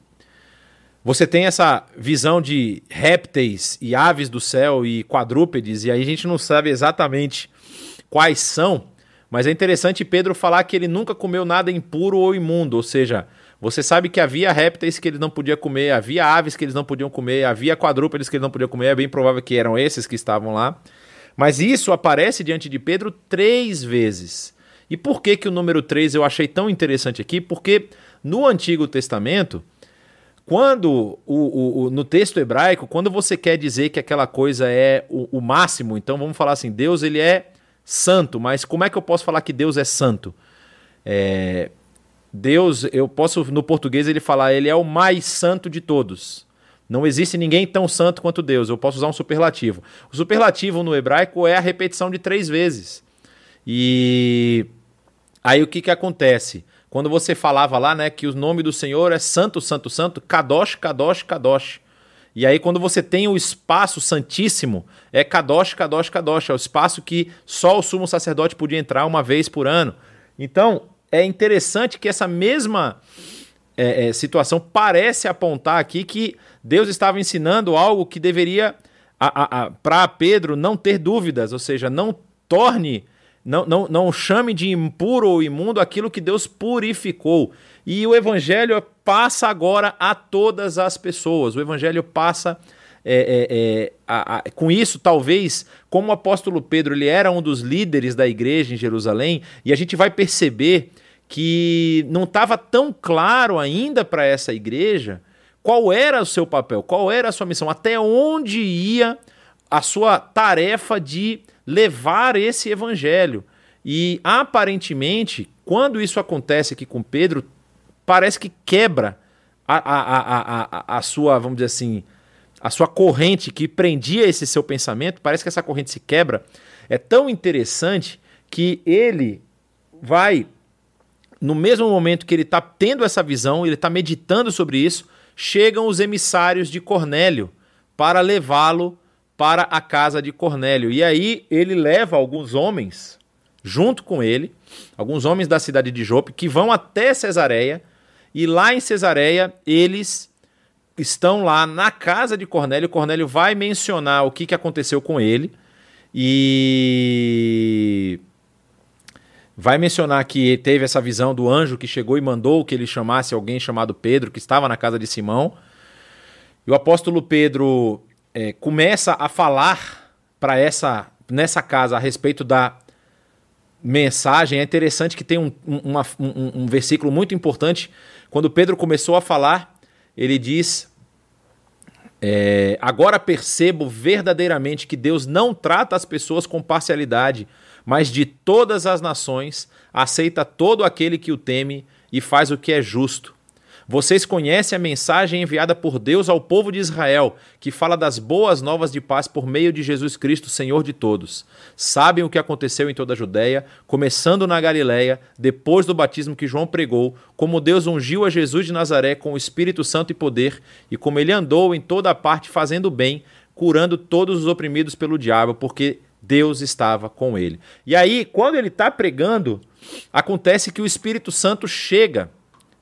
Você tem essa visão de répteis e aves do céu e quadrúpedes, e aí a gente não sabe exatamente quais são, mas é interessante Pedro falar que ele nunca comeu nada impuro ou imundo, ou seja, você sabe que havia répteis que ele não podia comer, havia aves que eles não podiam comer, havia quadrúpedes que ele não podia comer, é bem provável que eram esses que estavam lá. Mas isso aparece diante de Pedro três vezes. E por que, que o número 3 eu achei tão interessante aqui? Porque no Antigo Testamento, quando o, o, o, no texto hebraico, quando você quer dizer que aquela coisa é o, máximo, então vamos falar assim, Deus ele é santo, mas como é que eu posso falar que Deus é santo? É, Deus, eu posso no português ele falar, ele é o mais santo de todos. Não existe ninguém tão santo quanto Deus. Eu posso usar um superlativo. O superlativo no hebraico é a repetição de três vezes. E aí o que, que acontece? Quando você falava lá, né, que o nome do Senhor é Santo, Santo, Santo, Kadosh, Kadosh, Kadosh. E aí, quando você tem o espaço santíssimo, é Kadosh, Kadosh, Kadosh. É o espaço que só o sumo sacerdote podia entrar uma vez por ano. Então, é interessante que essa mesma é, é, situação parece apontar aqui que Deus estava ensinando algo que deveria, para Pedro, não ter dúvidas, ou seja, não torne, não, não, não chame de impuro ou imundo aquilo que Deus purificou. E o evangelho passa agora a todas as pessoas, o evangelho passa. É, é, é, a, a, com isso, talvez, como o apóstolo Pedro ele era um dos líderes da igreja em Jerusalém, e a gente vai perceber que não estava tão claro ainda para essa igreja qual era o seu papel, qual era a sua missão, até onde ia a sua tarefa de levar esse evangelho. E aparentemente, quando isso acontece aqui com Pedro, parece que quebra a, a, a, a, a sua, vamos dizer assim, a sua corrente que prendia esse seu pensamento, parece que essa corrente se quebra é tão interessante que ele vai, no mesmo momento que ele está tendo essa visão, ele está meditando sobre isso, chegam os emissários de Cornélio para levá-lo para a casa de Cornélio. E aí ele leva alguns homens junto com ele, alguns homens da cidade de Jope, que vão até Cesareia, e lá em Cesareia eles estão lá na casa de Cornélio. Cornélio vai mencionar o que, que aconteceu com ele e vai mencionar que teve essa visão do anjo que chegou e mandou que ele chamasse alguém chamado Pedro, que estava na casa de Simão. E o apóstolo Pedro é, começa a falar para essa nessa casa a respeito da mensagem. É interessante que tem um, uma, um, um versículo muito importante. Quando Pedro começou a falar, ele diz: é, Agora percebo verdadeiramente que Deus não trata as pessoas com parcialidade, mas de todas as nações aceita todo aquele que o teme e faz o que é justo. Vocês conhecem a mensagem enviada por Deus ao povo de Israel, que fala das boas novas de paz por meio de Jesus Cristo, Senhor de todos. Sabem o que aconteceu em toda a Judéia, começando na Galiléia, depois do batismo que João pregou, como Deus ungiu a Jesus de Nazaré com o Espírito Santo e poder, e como ele andou em toda a parte fazendo bem, curando todos os oprimidos pelo diabo, porque Deus estava com ele. E aí, quando ele está pregando, acontece que o Espírito Santo chega,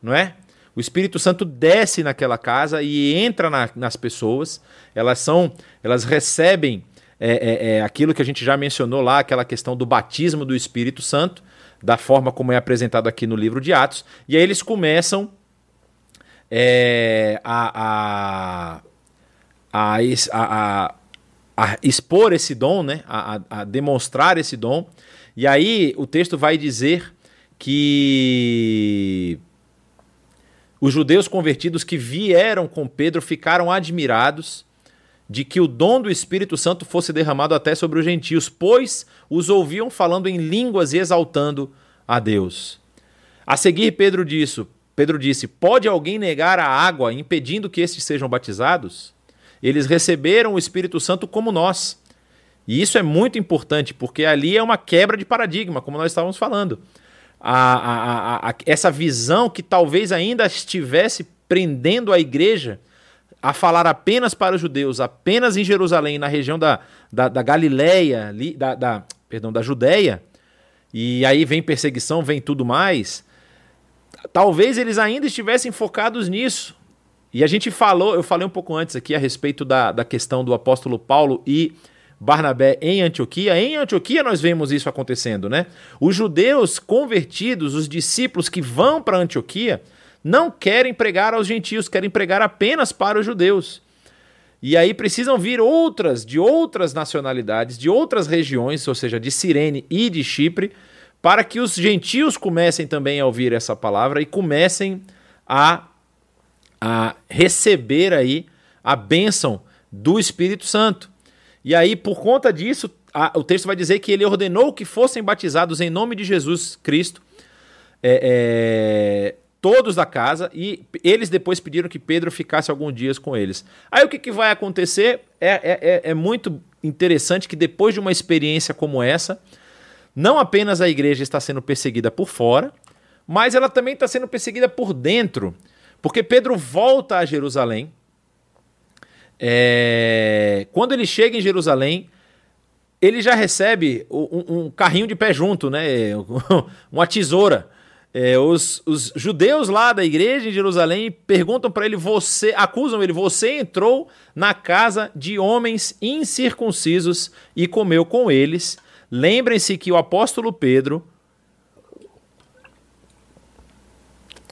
não é? O Espírito Santo desce naquela casa e entra na, nas pessoas. Elas são, elas recebem é, é, é, aquilo que a gente já mencionou lá, aquela questão do batismo do Espírito Santo, da forma como é apresentado aqui no livro de Atos. E aí eles começam é, a, a, a, a, expor esse dom, né? a, a demonstrar esse dom. E aí o texto vai dizer que os judeus convertidos que vieram com Pedro ficaram admirados de que o dom do Espírito Santo fosse derramado até sobre os gentios, pois os ouviam falando em línguas e exaltando a Deus. A seguir, Pedro disse: Pedro disse: Pode alguém negar a água, impedindo que estes sejam batizados? Eles receberam o Espírito Santo como nós. E isso é muito importante, porque ali é uma quebra de paradigma, como nós estávamos falando a, a, a, essa visão que talvez ainda estivesse prendendo a igreja a falar apenas para os judeus, apenas em Jerusalém, na região da, da, da Galileia, da, da, perdão, da Judéia, e aí vem perseguição, vem tudo mais. Talvez eles ainda estivessem focados nisso. E a gente falou, eu falei um pouco antes aqui a respeito da, da questão do apóstolo Paulo e Barnabé em Antioquia. Em Antioquia nós vemos isso acontecendo, né? Os judeus convertidos, os discípulos que vão para Antioquia, não querem pregar aos gentios, querem pregar apenas para os judeus. E aí precisam vir outras, de outras nacionalidades, de outras regiões, ou seja, de Cirene e de Chipre, para que os gentios comecem também a ouvir essa palavra e comecem a, a receber aí a bênção do Espírito Santo. E aí, por conta disso, a, o texto vai dizer que ele ordenou que fossem batizados em nome de Jesus Cristo, é, é, todos da casa, e eles depois pediram que Pedro ficasse alguns dias com eles. Aí o que, que vai acontecer? É, é, é, é muito interessante que depois de uma experiência como essa, não apenas a igreja está sendo perseguida por fora, mas ela também está sendo perseguida por dentro, porque Pedro volta a Jerusalém é, quando ele chega em Jerusalém, ele já recebe um, um carrinho de pé junto, né? uma tesoura. É, os, os, judeus lá da igreja em Jerusalém perguntam para ele: você, acusam ele, você entrou na casa de homens incircuncisos e comeu com eles. Lembrem-se que o apóstolo Pedro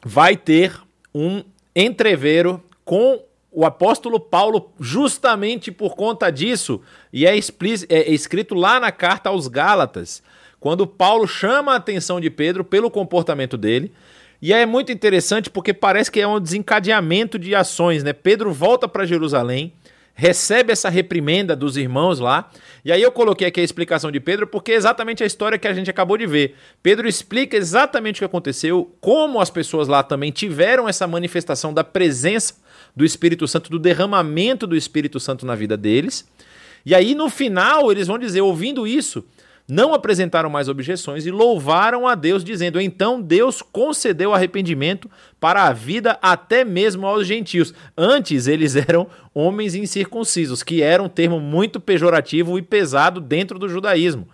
vai ter um entrevero com o apóstolo Paulo, justamente por conta disso, e é, é escrito lá na carta aos Gálatas, quando Paulo chama a atenção de Pedro pelo comportamento dele. E é muito interessante porque parece que é um desencadeamento de ações, né? Pedro volta para Jerusalém, recebe essa reprimenda dos irmãos lá. E aí eu coloquei aqui a explicação de Pedro porque é exatamente a história que a gente acabou de ver. Pedro explica exatamente o que aconteceu, como as pessoas lá também tiveram essa manifestação da presença do Espírito Santo, do derramamento do Espírito Santo na vida deles. E aí no final eles vão dizer, ouvindo isso, não apresentaram mais objeções e louvaram a Deus, dizendo: Então Deus concedeu arrependimento para a vida até mesmo aos gentios. Antes eles eram homens incircuncisos, que era um termo muito pejorativo e pesado dentro do judaísmo,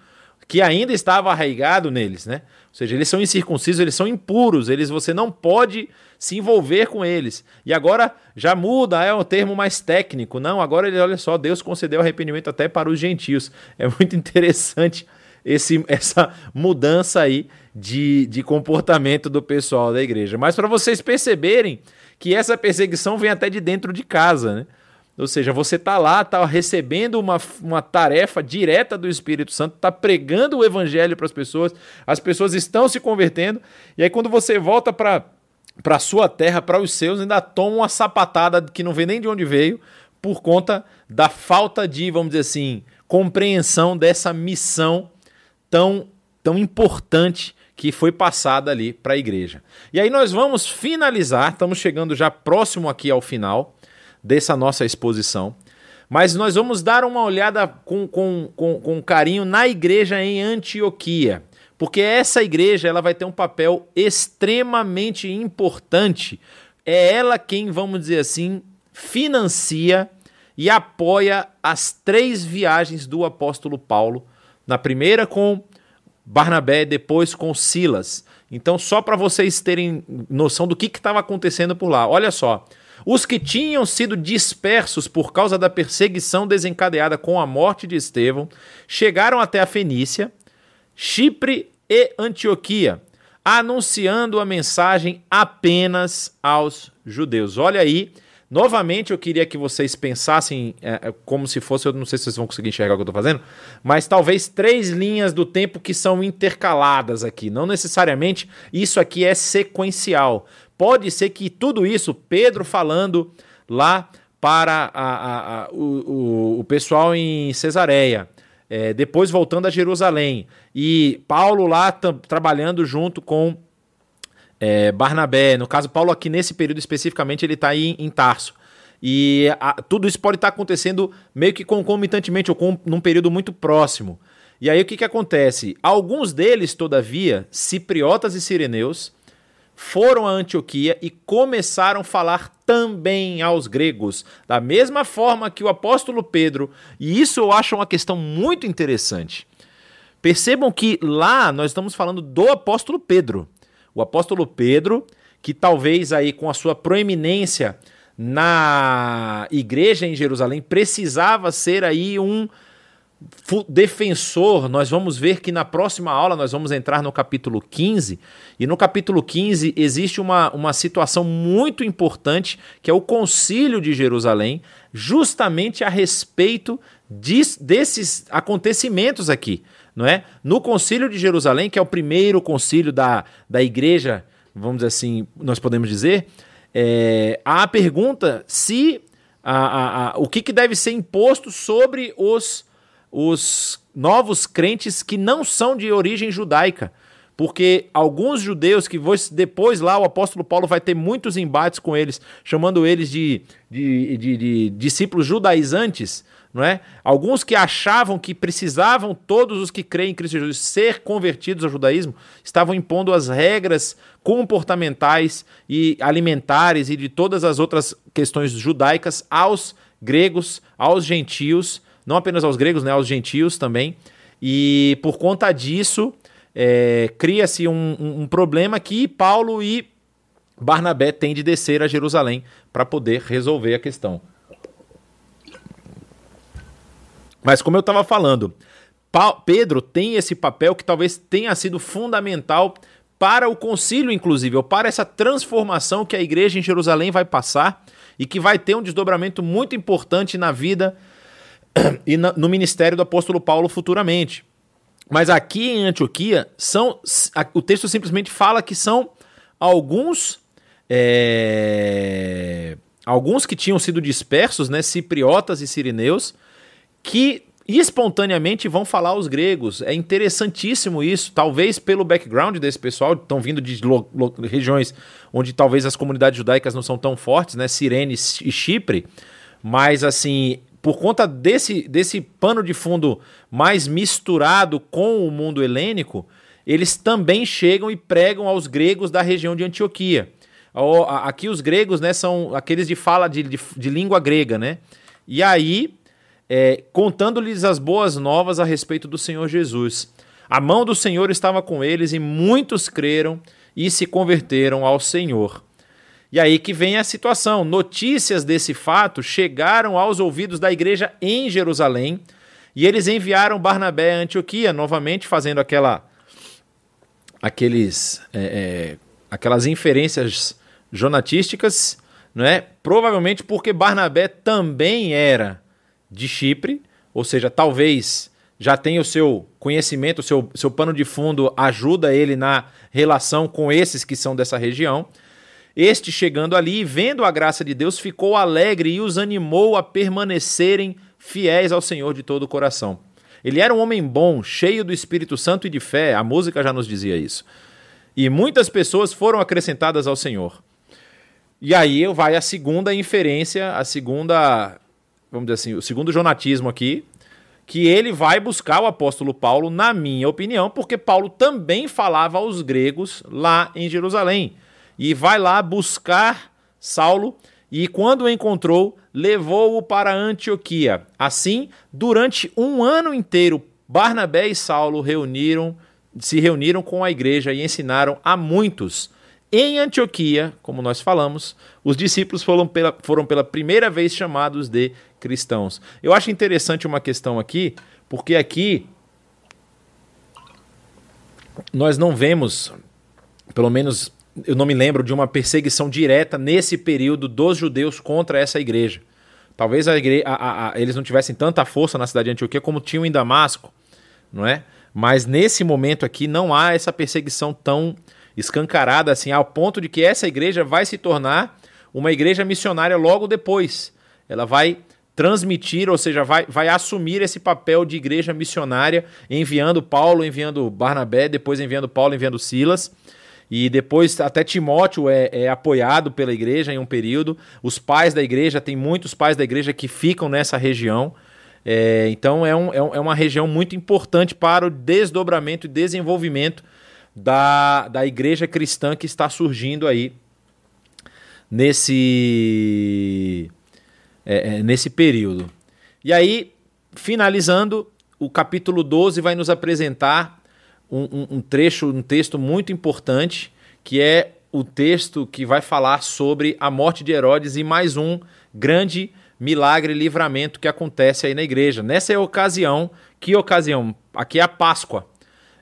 que ainda estava arraigado neles, né? Ou seja, eles são incircuncisos, eles são impuros, eles você não pode se envolver com eles. E agora já muda, é um termo mais técnico. Não, agora ele, olha só, Deus concedeu arrependimento até para os gentios. É muito interessante esse, essa mudança aí de, de comportamento do pessoal da igreja. Mas para vocês perceberem que essa perseguição vem até de dentro de casa, né? Ou seja, você está lá, está recebendo uma, uma tarefa direta do Espírito Santo, está pregando o evangelho para as pessoas, as pessoas estão se convertendo, e aí quando você volta para a sua terra, para os seus, ainda toma uma sapatada que não vê nem de onde veio, por conta da falta de, vamos dizer assim, compreensão dessa missão tão, tão importante que foi passada ali para a igreja. E aí nós vamos finalizar, estamos chegando já próximo aqui ao final dessa nossa exposição, mas nós vamos dar uma olhada com, com, com, com carinho na igreja em Antioquia, porque essa igreja ela vai ter um papel extremamente importante. É ela quem, vamos dizer assim, financia e apoia as três viagens do apóstolo Paulo na primeira com Barnabé, depois com Silas. Então, só para vocês terem noção do que estava acontecendo por lá. Olha só. Os que tinham sido dispersos por causa da perseguição desencadeada com a morte de Estevão chegaram até a Fenícia, Chipre e Antioquia, anunciando a mensagem apenas aos judeus. Olha aí Novamente, eu queria que vocês pensassem é, é, como se fosse, eu não sei se vocês vão conseguir enxergar o que eu estou fazendo, mas talvez três linhas do tempo que são intercaladas aqui. Não necessariamente isso aqui é sequencial. Pode ser que tudo isso, Pedro falando lá para a, a, a, o, o, pessoal em Cesareia, é, depois voltando a Jerusalém, e Paulo lá trabalhando junto com é, Barnabé, no caso Paulo aqui nesse período especificamente ele está aí em, Tarso. E a, tudo isso pode estar tá acontecendo meio que concomitantemente ou com, num período muito próximo. E aí o que, que acontece? Alguns deles, todavia, cipriotas e sireneus, foram a Antioquia e começaram a falar também aos gregos, da mesma forma que o apóstolo Pedro, e isso eu acho uma questão muito interessante. Percebam que lá nós estamos falando do apóstolo Pedro. O apóstolo Pedro, que talvez aí com a sua proeminência na igreja em Jerusalém precisava ser aí um defensor. Nós vamos ver que na próxima aula nós vamos entrar no capítulo 15, e no capítulo 15 existe uma, uma situação muito importante, que é o concílio de Jerusalém, justamente a respeito de, desses acontecimentos aqui não é? No Concílio de Jerusalém, que é o primeiro concílio da, da igreja, vamos dizer assim, nós podemos dizer, é, há a pergunta se a, a, a, o que, que deve ser imposto sobre os, os novos crentes que não são de origem judaica. Porque alguns judeus que depois lá o apóstolo Paulo vai ter muitos embates com eles, chamando eles de, de, de, de discípulos judaizantes, não é? Alguns que achavam que precisavam todos os que creem em Cristo Jesus ser convertidos ao judaísmo, estavam impondo as regras comportamentais e alimentares e de todas as outras questões judaicas aos gregos, aos gentios, não apenas aos gregos, né, aos gentios também. E por conta disso, é, cria-se um, um, um problema que Paulo e Barnabé têm de descer a Jerusalém para poder resolver a questão. Mas como eu estava falando, Pedro tem esse papel que talvez tenha sido fundamental para o concílio, inclusive, ou para essa transformação que a igreja em Jerusalém vai passar e que vai ter um desdobramento muito importante na vida e no ministério do apóstolo Paulo futuramente. Mas aqui em Antioquia, são, o texto simplesmente fala que são alguns. É, alguns que tinham sido dispersos, né, cipriotas e sirineus, que espontaneamente vão falar os gregos. É interessantíssimo isso, talvez pelo background desse pessoal, estão vindo de regiões onde talvez as comunidades judaicas não são tão fortes, né, Cirene e Chipre, mas assim, por conta desse, desse pano de fundo mais misturado com o mundo helênico, eles também chegam e pregam aos gregos da região de Antioquia. Aqui os gregos né, são aqueles de fala de, de, de língua grega, né? E aí, é, contando-lhes as boas novas a respeito do Senhor Jesus. A mão do Senhor estava com eles e muitos creram e se converteram ao Senhor. E aí que vem a situação. Notícias desse fato chegaram aos ouvidos da igreja em Jerusalém e eles enviaram Barnabé a Antioquia, novamente fazendo aquela, aqueles, é, é, aquelas inferências jonatísticas, não é? provavelmente porque Barnabé também era de Chipre, ou seja, talvez já tenha o seu conhecimento, o seu, seu pano de fundo ajuda ele na relação com esses que são dessa região. Este, chegando ali, vendo a graça de Deus, ficou alegre e os animou a permanecerem fiéis ao Senhor de todo o coração. Ele era um homem bom, cheio do Espírito Santo e de fé, a música já nos dizia isso. E muitas pessoas foram acrescentadas ao Senhor. E aí vai a segunda inferência, a segunda, vamos dizer assim, o segundo jonatismo aqui, que ele vai buscar o apóstolo Paulo, na minha opinião, porque Paulo também falava aos gregos lá em Jerusalém e vai lá buscar Saulo e quando o encontrou, levou-o para Antioquia. Assim, durante um ano inteiro, Barnabé e Saulo reuniram, se reuniram com a igreja e ensinaram a muitos. Em Antioquia, como nós falamos, os discípulos foram pela, foram pela primeira vez chamados de cristãos. Eu acho interessante uma questão aqui, porque aqui nós não vemos, pelo menos eu não me lembro de uma perseguição direta nesse período dos judeus contra essa igreja. Talvez a igreja, a, a, eles não tivessem tanta força na cidade de Antioquia como tinham em Damasco, não é? Mas nesse momento aqui não há essa perseguição tão escancarada assim, ao ponto de que essa igreja vai se tornar uma igreja missionária logo depois. Ela vai transmitir, ou seja, vai, vai assumir esse papel de igreja missionária, enviando Paulo, enviando Barnabé, depois enviando Paulo, enviando Silas. E depois até Timóteo é, é, apoiado pela igreja em um período. Os pais da igreja, tem muitos pais da igreja que ficam nessa região. É, então é, um, é, é uma região muito importante para o desdobramento e desenvolvimento da, da igreja cristã que está surgindo aí nesse, é, é nesse período. E aí, finalizando, o capítulo 12 vai nos apresentar um, um, trecho, um texto muito importante, que é o texto que vai falar sobre a morte de Herodes e mais um grande milagre livramento que acontece aí na igreja. Nessa ocasião, que ocasião? Aqui é a Páscoa,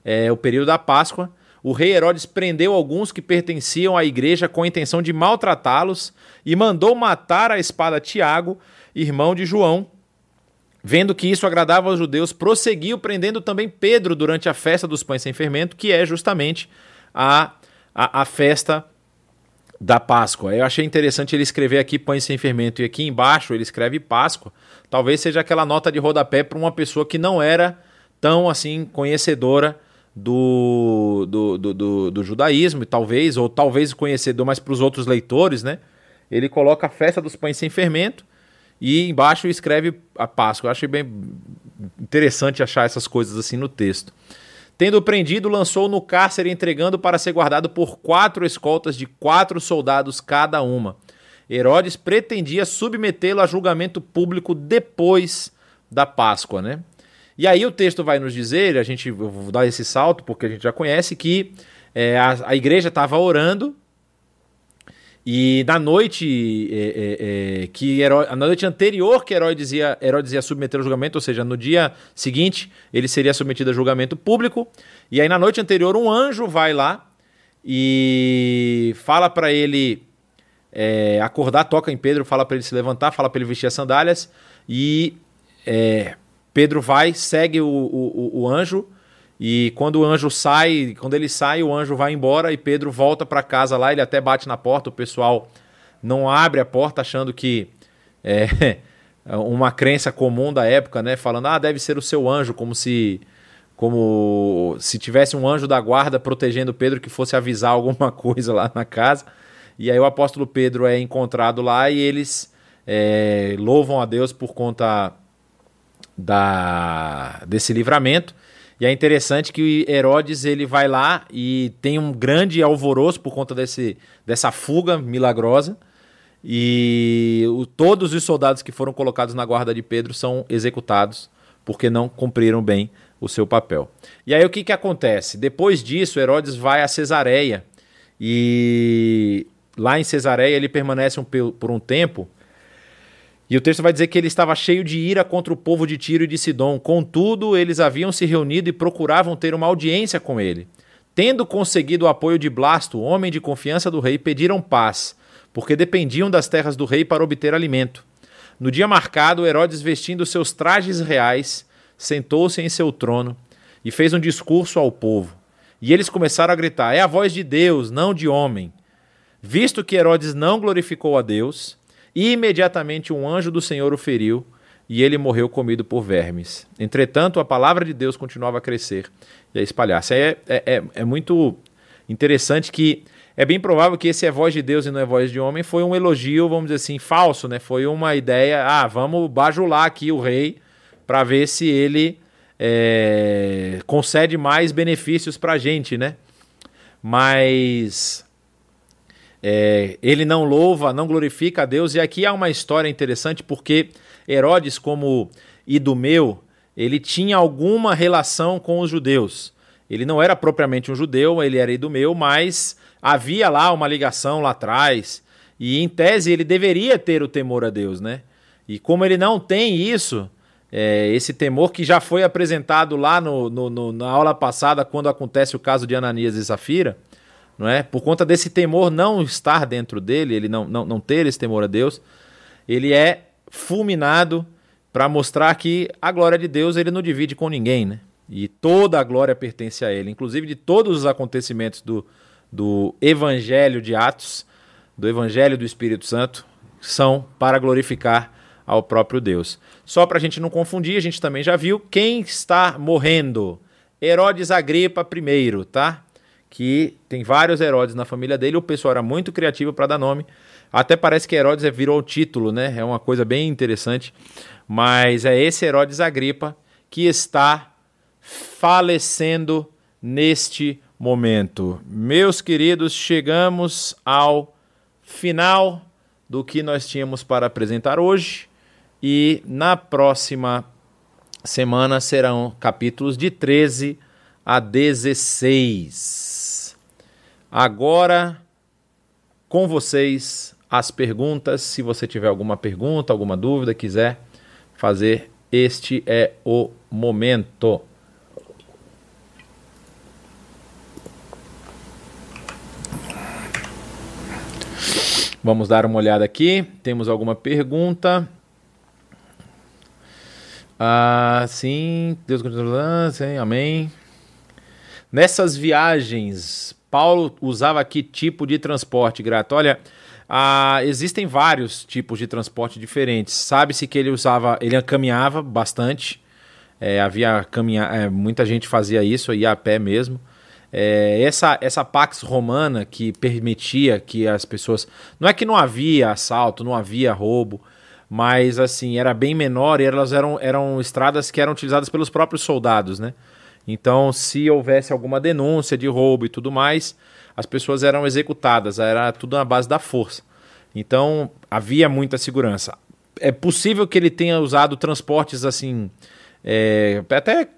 é o período da Páscoa. O rei Herodes prendeu alguns que pertenciam à igreja com a intenção de maltratá-los e mandou matar a espada Tiago, irmão de João, Vendo que isso agradava aos judeus, prosseguiu prendendo também Pedro durante a festa dos pães sem fermento, que é justamente a, a, a festa da Páscoa. Eu achei interessante ele escrever aqui pães sem fermento e aqui embaixo ele escreve Páscoa. Talvez seja aquela nota de rodapé para uma pessoa que não era tão assim conhecedora do, do, do, do, do judaísmo, talvez, ou talvez conhecedor, mas para os outros leitores, né? Ele coloca a festa dos pães sem fermento e embaixo escreve a Páscoa. Eu achei bem interessante achar essas coisas assim no texto. Tendo prendido, lançou no cárcere, entregando para ser guardado por quatro escoltas de quatro soldados cada uma. Herodes pretendia submetê-lo a julgamento público depois da Páscoa, né? E aí o texto vai nos dizer, a gente vou dar esse salto porque a gente já conhece que é, a, a igreja estava orando e na noite é, é, é, que Heró, na noite anterior que Herodes ia, Herodes ia submeter ao julgamento, ou seja, no dia seguinte ele seria submetido a julgamento público. E aí na noite anterior um anjo vai lá e fala para ele é, acordar, toca em Pedro, fala para ele se levantar, fala para ele vestir as sandálias e é, Pedro vai, segue o, o, o anjo e quando o anjo sai, quando ele sai, o anjo vai embora e Pedro volta para casa lá. Ele até bate na porta, o pessoal não abre a porta achando que é uma crença comum da época, né? Falando, ah, deve ser o seu anjo, como se como se tivesse um anjo da guarda protegendo Pedro que fosse avisar alguma coisa lá na casa. E aí o apóstolo Pedro é encontrado lá e eles é, louvam a Deus por conta da, desse livramento. E é interessante que Herodes ele vai lá e tem um grande alvoroço por conta desse, dessa fuga milagrosa. E o, todos os soldados que foram colocados na guarda de Pedro são executados porque não cumpriram bem o seu papel. E aí o que, que acontece? Depois disso, Herodes vai a Cesareia e lá em Cesareia ele permanece um, por um tempo. E o texto vai dizer que ele estava cheio de ira contra o povo de Tiro e de Sidom. Contudo, eles haviam se reunido e procuravam ter uma audiência com ele. Tendo conseguido o apoio de Blasto, homem de confiança do rei, pediram paz porque dependiam das terras do rei para obter alimento. No dia marcado, Herodes, vestindo seus trajes reais, sentou-se em seu trono e fez um discurso ao povo. E eles começaram a gritar: É a voz de Deus, não de homem. Visto que Herodes não glorificou a Deus, imediatamente um anjo do Senhor o feriu e ele morreu comido por vermes. Entretanto, a palavra de Deus continuava a crescer e a espalhar-se. É, é, é, é muito interessante que é bem provável que esse é voz de Deus e não é voz de homem foi um elogio, vamos dizer assim, falso, né? Foi uma ideia, ah, vamos bajular aqui o rei para ver se ele é, concede mais benefícios para a gente, né? Mas é, ele não louva, não glorifica a Deus. E aqui há uma história interessante porque Herodes, como Idumeu, ele tinha alguma relação com os judeus. Ele não era propriamente um judeu, ele era Idumeu, mas havia lá uma ligação lá atrás, e em tese ele deveria ter o temor a Deus, né? E como ele não tem isso, é, esse temor que já foi apresentado lá no, no, no, na aula passada, quando acontece o caso de Ananias e Safira, não é? Por conta desse temor não estar dentro dele, ele não, não, não ter esse temor a Deus, ele é fulminado para mostrar que a glória de Deus ele não divide com ninguém, né? E toda a glória pertence a ele, inclusive de todos os acontecimentos do, do Evangelho de Atos, do Evangelho do Espírito Santo, são para glorificar ao próprio Deus. Só para a gente não confundir, a gente também já viu quem está morrendo. Herodes Agripa I, tá? Que tem vários Herodes na família dele. O pessoal era muito criativo para dar nome. Até parece que Herodes virou o título, né? É uma coisa bem interessante. Mas é esse Herodes Agripa que está falecendo neste momento. Meus queridos, chegamos ao final do que nós tínhamos para apresentar hoje e na próxima semana serão capítulos de 13 a 16. Agora com vocês as perguntas, se você tiver alguma pergunta, alguma dúvida, quiser fazer, este é o momento. Vamos dar uma olhada aqui. Temos alguma pergunta? Ah, sim, Deus continua, amém. Nessas viagens, Paulo usava que tipo de transporte, Grato? Olha, ah, existem vários tipos de transporte diferentes. Sabe-se que ele usava, ele caminhava bastante. É, havia caminhar, é, muita gente fazia isso, ia a pé mesmo. É, essa, essa Pax Romana que permitia que as pessoas. Não é que não havia assalto, não havia roubo, mas assim, era bem menor e elas eram, eram estradas que eram utilizadas pelos próprios soldados, né? Então, se houvesse alguma denúncia de roubo e tudo mais, as pessoas eram executadas, era tudo na base da força. Então, havia muita segurança. É possível que ele tenha usado transportes assim, é, até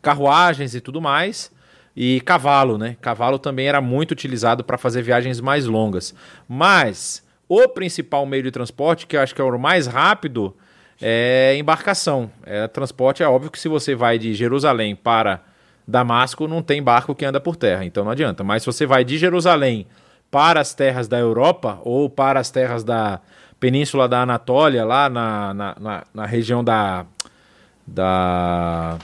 carruagens e tudo mais, e cavalo, né? Cavalo também era muito utilizado para fazer viagens mais longas. Mas o principal meio de transporte, que eu acho que é o mais rápido, é embarcação. É, transporte é óbvio que se você vai de Jerusalém para Damasco, não tem barco que anda por terra, então não adianta. Mas se você vai de Jerusalém para as terras da Europa ou para as terras da Península da Anatólia, lá na, na, na, na região da, da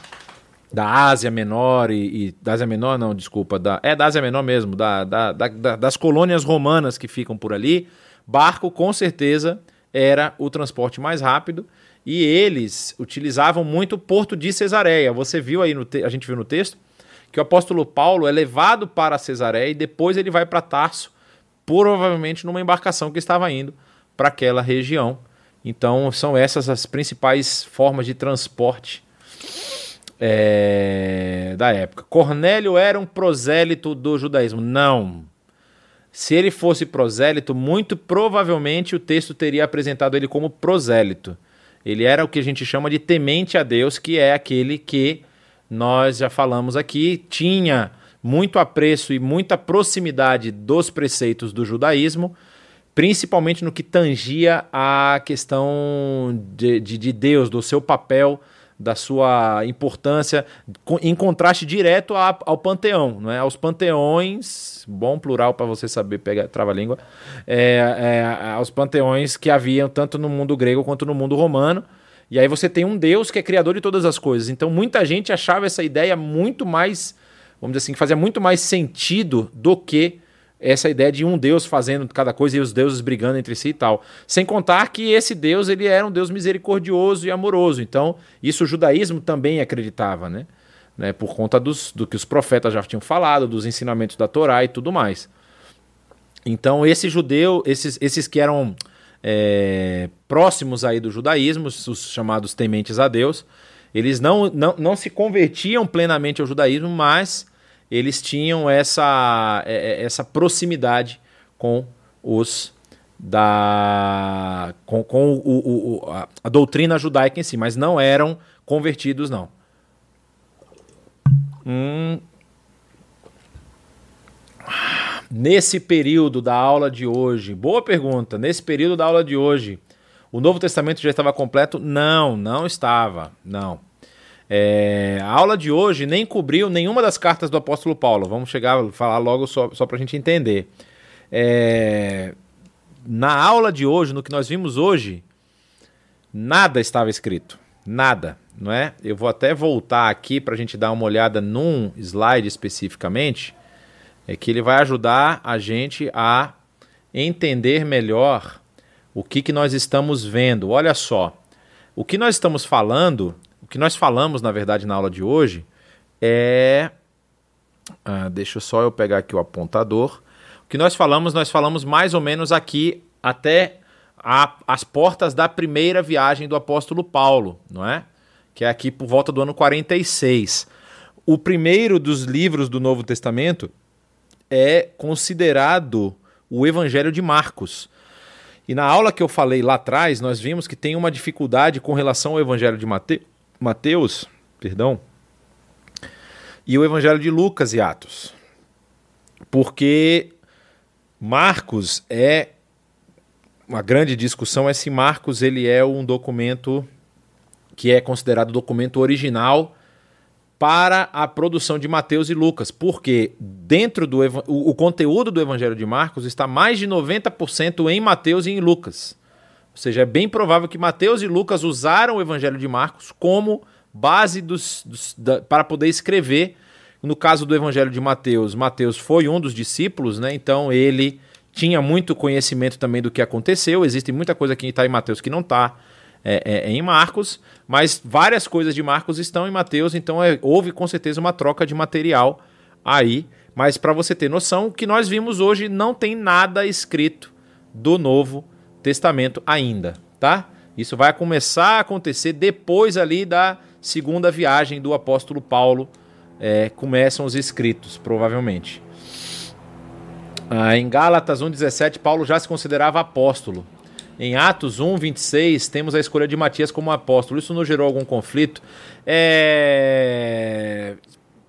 da Ásia Menor e, e, da Ásia Menor não, desculpa, da, é da Ásia Menor mesmo, da, da, da, das colônias romanas que ficam por ali, barco com certeza era o transporte mais rápido e eles utilizavam muito o porto de Cesareia. Você viu aí no a gente viu no texto que o apóstolo Paulo é levado para Cesareia e depois ele vai para Tarso, provavelmente numa embarcação que estava indo para aquela região. Então, são essas as principais formas de transporte é, da época. Cornélio era um prosélito do judaísmo? Não. Se ele fosse prosélito, muito provavelmente o texto teria apresentado ele como prosélito. Ele era o que a gente chama de temente a Deus, que é aquele que nós já falamos aqui, tinha muito apreço e muita proximidade dos preceitos do judaísmo, principalmente no que tangia a questão de, de, de Deus, do seu papel da sua importância em contraste direto ao panteão, não é? aos panteões, bom plural para você saber pegar trava-língua, é, é, aos panteões que haviam tanto no mundo grego quanto no mundo romano. E aí você tem um Deus que é criador de todas as coisas. Então muita gente achava essa ideia muito mais, vamos dizer assim, que fazia muito mais sentido do que essa ideia de um Deus fazendo cada coisa e os deuses brigando entre si e tal. Sem contar que esse Deus ele era um Deus misericordioso e amoroso. Então, isso o judaísmo também acreditava, né? né? Por conta dos, do que os profetas já tinham falado, dos ensinamentos da Torá e tudo mais. Então, esse judeu, esses, esses que eram é, próximos aí do judaísmo, os chamados tementes a Deus, eles não, não, não se convertiam plenamente ao judaísmo, mas eles tinham essa, é, é, essa proximidade com os da com, com o, o, a, a, doutrina judaica em si, mas não eram convertidos não. Hum. Nesse período da aula de hoje, boa pergunta. Nesse período da aula de hoje, o Novo Testamento já estava completo? Não, não estava. Não. É, a aula de hoje nem cobriu nenhuma das cartas do apóstolo Paulo. Vamos chegar a falar logo só, só para a gente entender. É, na aula de hoje, no que nós vimos hoje, nada estava escrito. Nada, não é? Eu vou até voltar aqui para a gente dar uma olhada num slide especificamente, é que ele vai ajudar a gente a entender melhor o que, que nós estamos vendo. Olha só, o que nós estamos falando o que nós falamos, na verdade, na aula de hoje é. Ah, deixa só eu pegar aqui o apontador. O que nós falamos, nós falamos mais ou menos aqui até a, as portas da primeira viagem do apóstolo Paulo, não é? Que é aqui por volta do ano 46. O primeiro dos livros do Novo Testamento é considerado o Evangelho de Marcos. E na aula que eu falei lá atrás, nós vimos que tem uma dificuldade com relação ao Evangelho de Mateus Mateus, perdão, e o Evangelho de Lucas e Atos. Porque Marcos é uma grande discussão é se Marcos ele é um documento que é considerado documento original para a produção de Mateus e Lucas, porque dentro do o, o conteúdo do Evangelho de Marcos está mais de 90% em Mateus e em Lucas. Ou seja, é bem provável que Mateus e Lucas usaram o Evangelho de Marcos como base dos, dos, da, para poder escrever. No caso do Evangelho de Mateus, Mateus foi um dos discípulos, né? então ele tinha muito conhecimento também do que aconteceu. Existe muita coisa que está em Mateus que não está é, é, é, em Marcos, mas várias coisas de Marcos estão em Mateus, então é, houve com certeza uma troca de material aí. Mas para você ter noção, o que nós vimos hoje não tem nada escrito do Novo Testamento ainda, tá? Isso vai começar a acontecer depois ali da segunda viagem do apóstolo Paulo. É, começam os escritos, provavelmente. Ah, em Gálatas 1,17, Paulo já se considerava apóstolo. Em Atos 1, 26, temos a escolha de Matias como apóstolo. Isso não gerou algum conflito? É...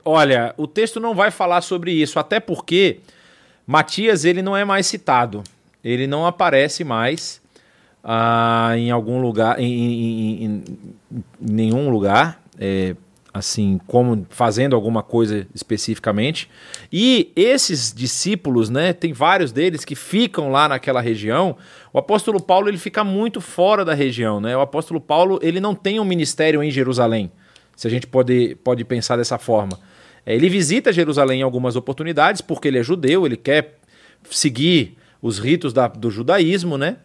Olha, o texto não vai falar sobre isso, até porque Matias ele não é mais citado ele não aparece mais ah, em algum lugar, em, em, em, em nenhum lugar, é, assim, como fazendo alguma coisa especificamente. E esses discípulos, né, tem vários deles que ficam lá naquela região. O apóstolo Paulo ele fica muito fora da região, né? O apóstolo Paulo ele não tem um ministério em Jerusalém, se a gente pode, pode pensar dessa forma. É, ele visita Jerusalém em algumas oportunidades porque ele é judeu, ele quer seguir os ritos da, do judaísmo, né?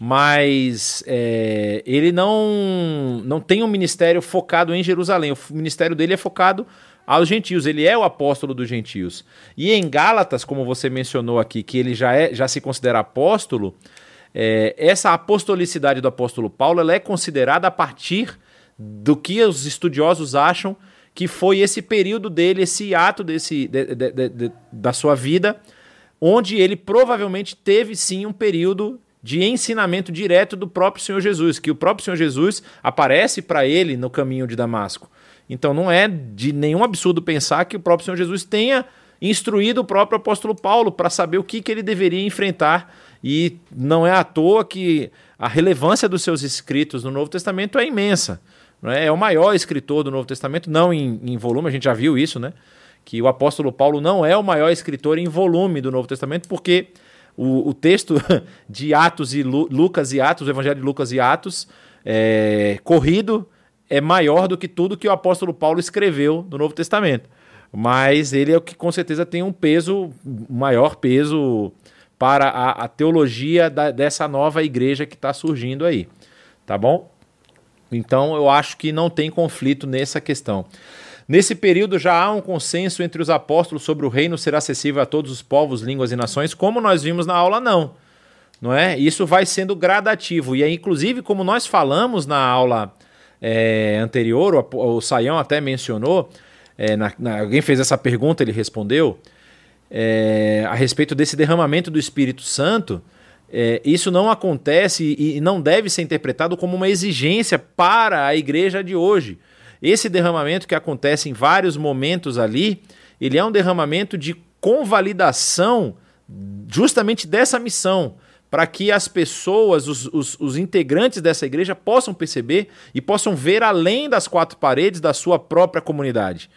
Mas é, ele não, não tem um ministério focado em Jerusalém. O ministério dele é focado aos gentios. Ele é o apóstolo dos gentios. E em Gálatas, como você mencionou aqui, que ele já, é, já se considera apóstolo, é, essa apostolicidade do apóstolo Paulo ela é considerada a partir do que os estudiosos acham que foi esse período dele, esse ato desse, de, de, de, da sua vida, onde ele provavelmente teve sim um período de ensinamento direto do próprio Senhor Jesus, que o próprio Senhor Jesus aparece para ele no caminho de Damasco. Então não é de nenhum absurdo pensar que o próprio Senhor Jesus tenha instruído o próprio apóstolo Paulo para saber o que, que ele deveria enfrentar. E não é à toa que a relevância dos seus escritos no Novo Testamento é imensa. Não é? é o maior escritor do Novo Testamento, não em, em volume, a gente já viu isso, né? Que o apóstolo Paulo não é o maior escritor em volume do Novo Testamento, porque o, o texto de Atos e Lu, Lucas e Atos, o Evangelho de Lucas e Atos, é, corrido, é maior do que tudo que o apóstolo Paulo escreveu no Novo Testamento. Mas ele é o que com certeza tem um peso, maior peso para a, a teologia da, dessa nova igreja que está surgindo aí. Tá bom? Então eu acho que não tem conflito nessa questão. Nesse período já há um consenso entre os apóstolos sobre o reino ser acessível a todos os povos, línguas e nações, como nós vimos na aula, não. Não é? Isso vai sendo gradativo. E aí, inclusive, como nós falamos na aula é, anterior, o, o Saião até mencionou, é, na, na, alguém fez essa pergunta, ele respondeu, é, a respeito desse derramamento do Espírito Santo. É, isso não acontece e não deve ser interpretado como uma exigência para a igreja de hoje. Esse derramamento que acontece em vários momentos ali, ele é um derramamento de convalidação justamente dessa missão para que as pessoas, os, os, os, integrantes dessa igreja, possam perceber e possam ver além das quatro paredes da sua própria comunidade.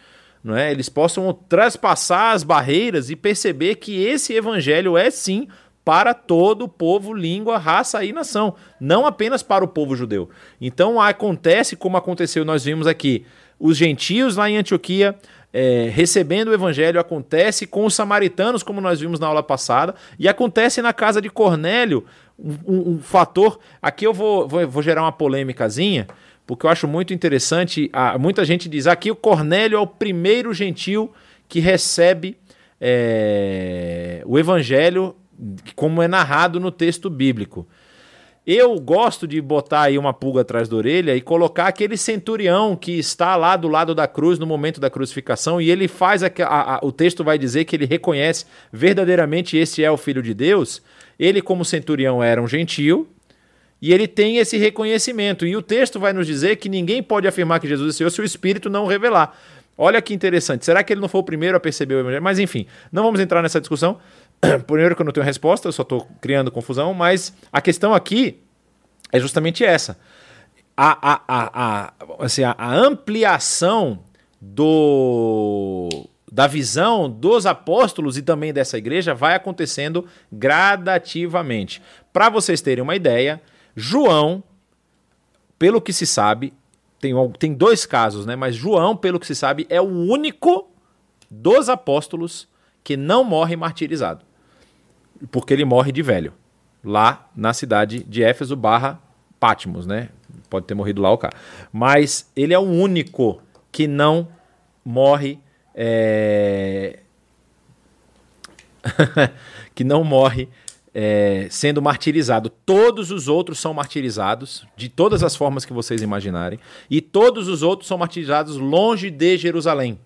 Não é? Eles possam traspassar as barreiras e perceber que esse evangelho é sim para todo povo, língua, raça e nação, não apenas para o povo judeu. Então acontece como aconteceu, nós vimos aqui, os gentios lá em Antioquia é, recebendo o evangelho, acontece com os samaritanos, como nós vimos na aula passada, e acontece na casa de Cornélio, um, um, um fator. Aqui eu vou, vou, vou gerar uma polêmicazinha, porque eu acho muito interessante. A, muita gente diz aqui o Cornélio é o primeiro gentil que recebe é, o evangelho como é narrado no texto bíblico. Eu gosto de botar aí uma pulga atrás da orelha e colocar aquele centurião que está lá do lado da cruz no momento da crucificação e ele faz a, a, a, o texto vai dizer que ele reconhece verdadeiramente esse é o filho de Deus. Ele como centurião era um gentil e ele tem esse reconhecimento e o texto vai nos dizer que ninguém pode afirmar que Jesus é Senhor se o Espírito não revelar. Olha que interessante. Será que ele não foi o primeiro a perceber o evangelho? Mas enfim, não vamos entrar nessa discussão. Primeiro que eu não tenho resposta, eu só estou criando confusão, mas a questão aqui é justamente essa. A, a, a, a, assim, a, ampliação do, da visão dos apóstolos e também dessa igreja vai acontecendo gradativamente. Para vocês terem uma ideia, João, pelo que se sabe, tem, tem dois casos, né? Mas João, pelo que se sabe, é o único dos apóstolos que não morre martirizado porque ele morre de velho, lá na cidade de Éfeso barra Patmos, né? Pode ter morrido lá o cara. Mas ele é o único que não morre. É... que não morre é, sendo martirizado. Todos os outros são martirizados, de todas as formas que vocês imaginarem, e todos os outros são martirizados longe de Jerusalém,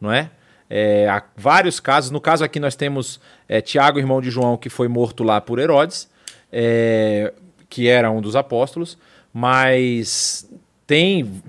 não é? É, há vários casos. No caso aqui nós temos é, Tiago, irmão de João, que foi morto lá por Herodes, é, que era um dos apóstolos, mas tem.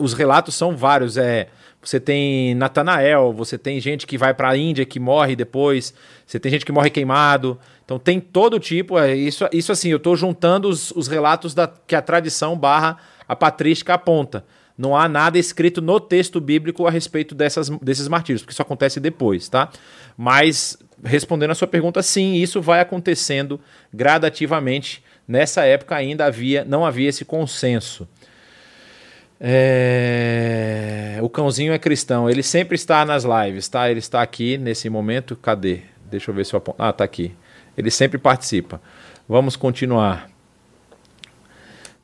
Os relatos são vários. É, você tem Natanael, você tem gente que vai para a Índia que morre depois, você tem gente que morre queimado. Então tem todo tipo. É, isso, isso assim, eu estou juntando os, os relatos da, que a tradição barra a patrística aponta. Não há nada escrito no texto bíblico a respeito dessas, desses martírios, porque isso acontece depois, tá? Mas, respondendo a sua pergunta, sim, isso vai acontecendo gradativamente. Nessa época ainda havia, não havia esse consenso. É... O cãozinho é cristão, ele sempre está nas lives, tá? Ele está aqui nesse momento. Cadê? Deixa eu ver se eu aponto. Ah, tá aqui. Ele sempre participa. Vamos continuar.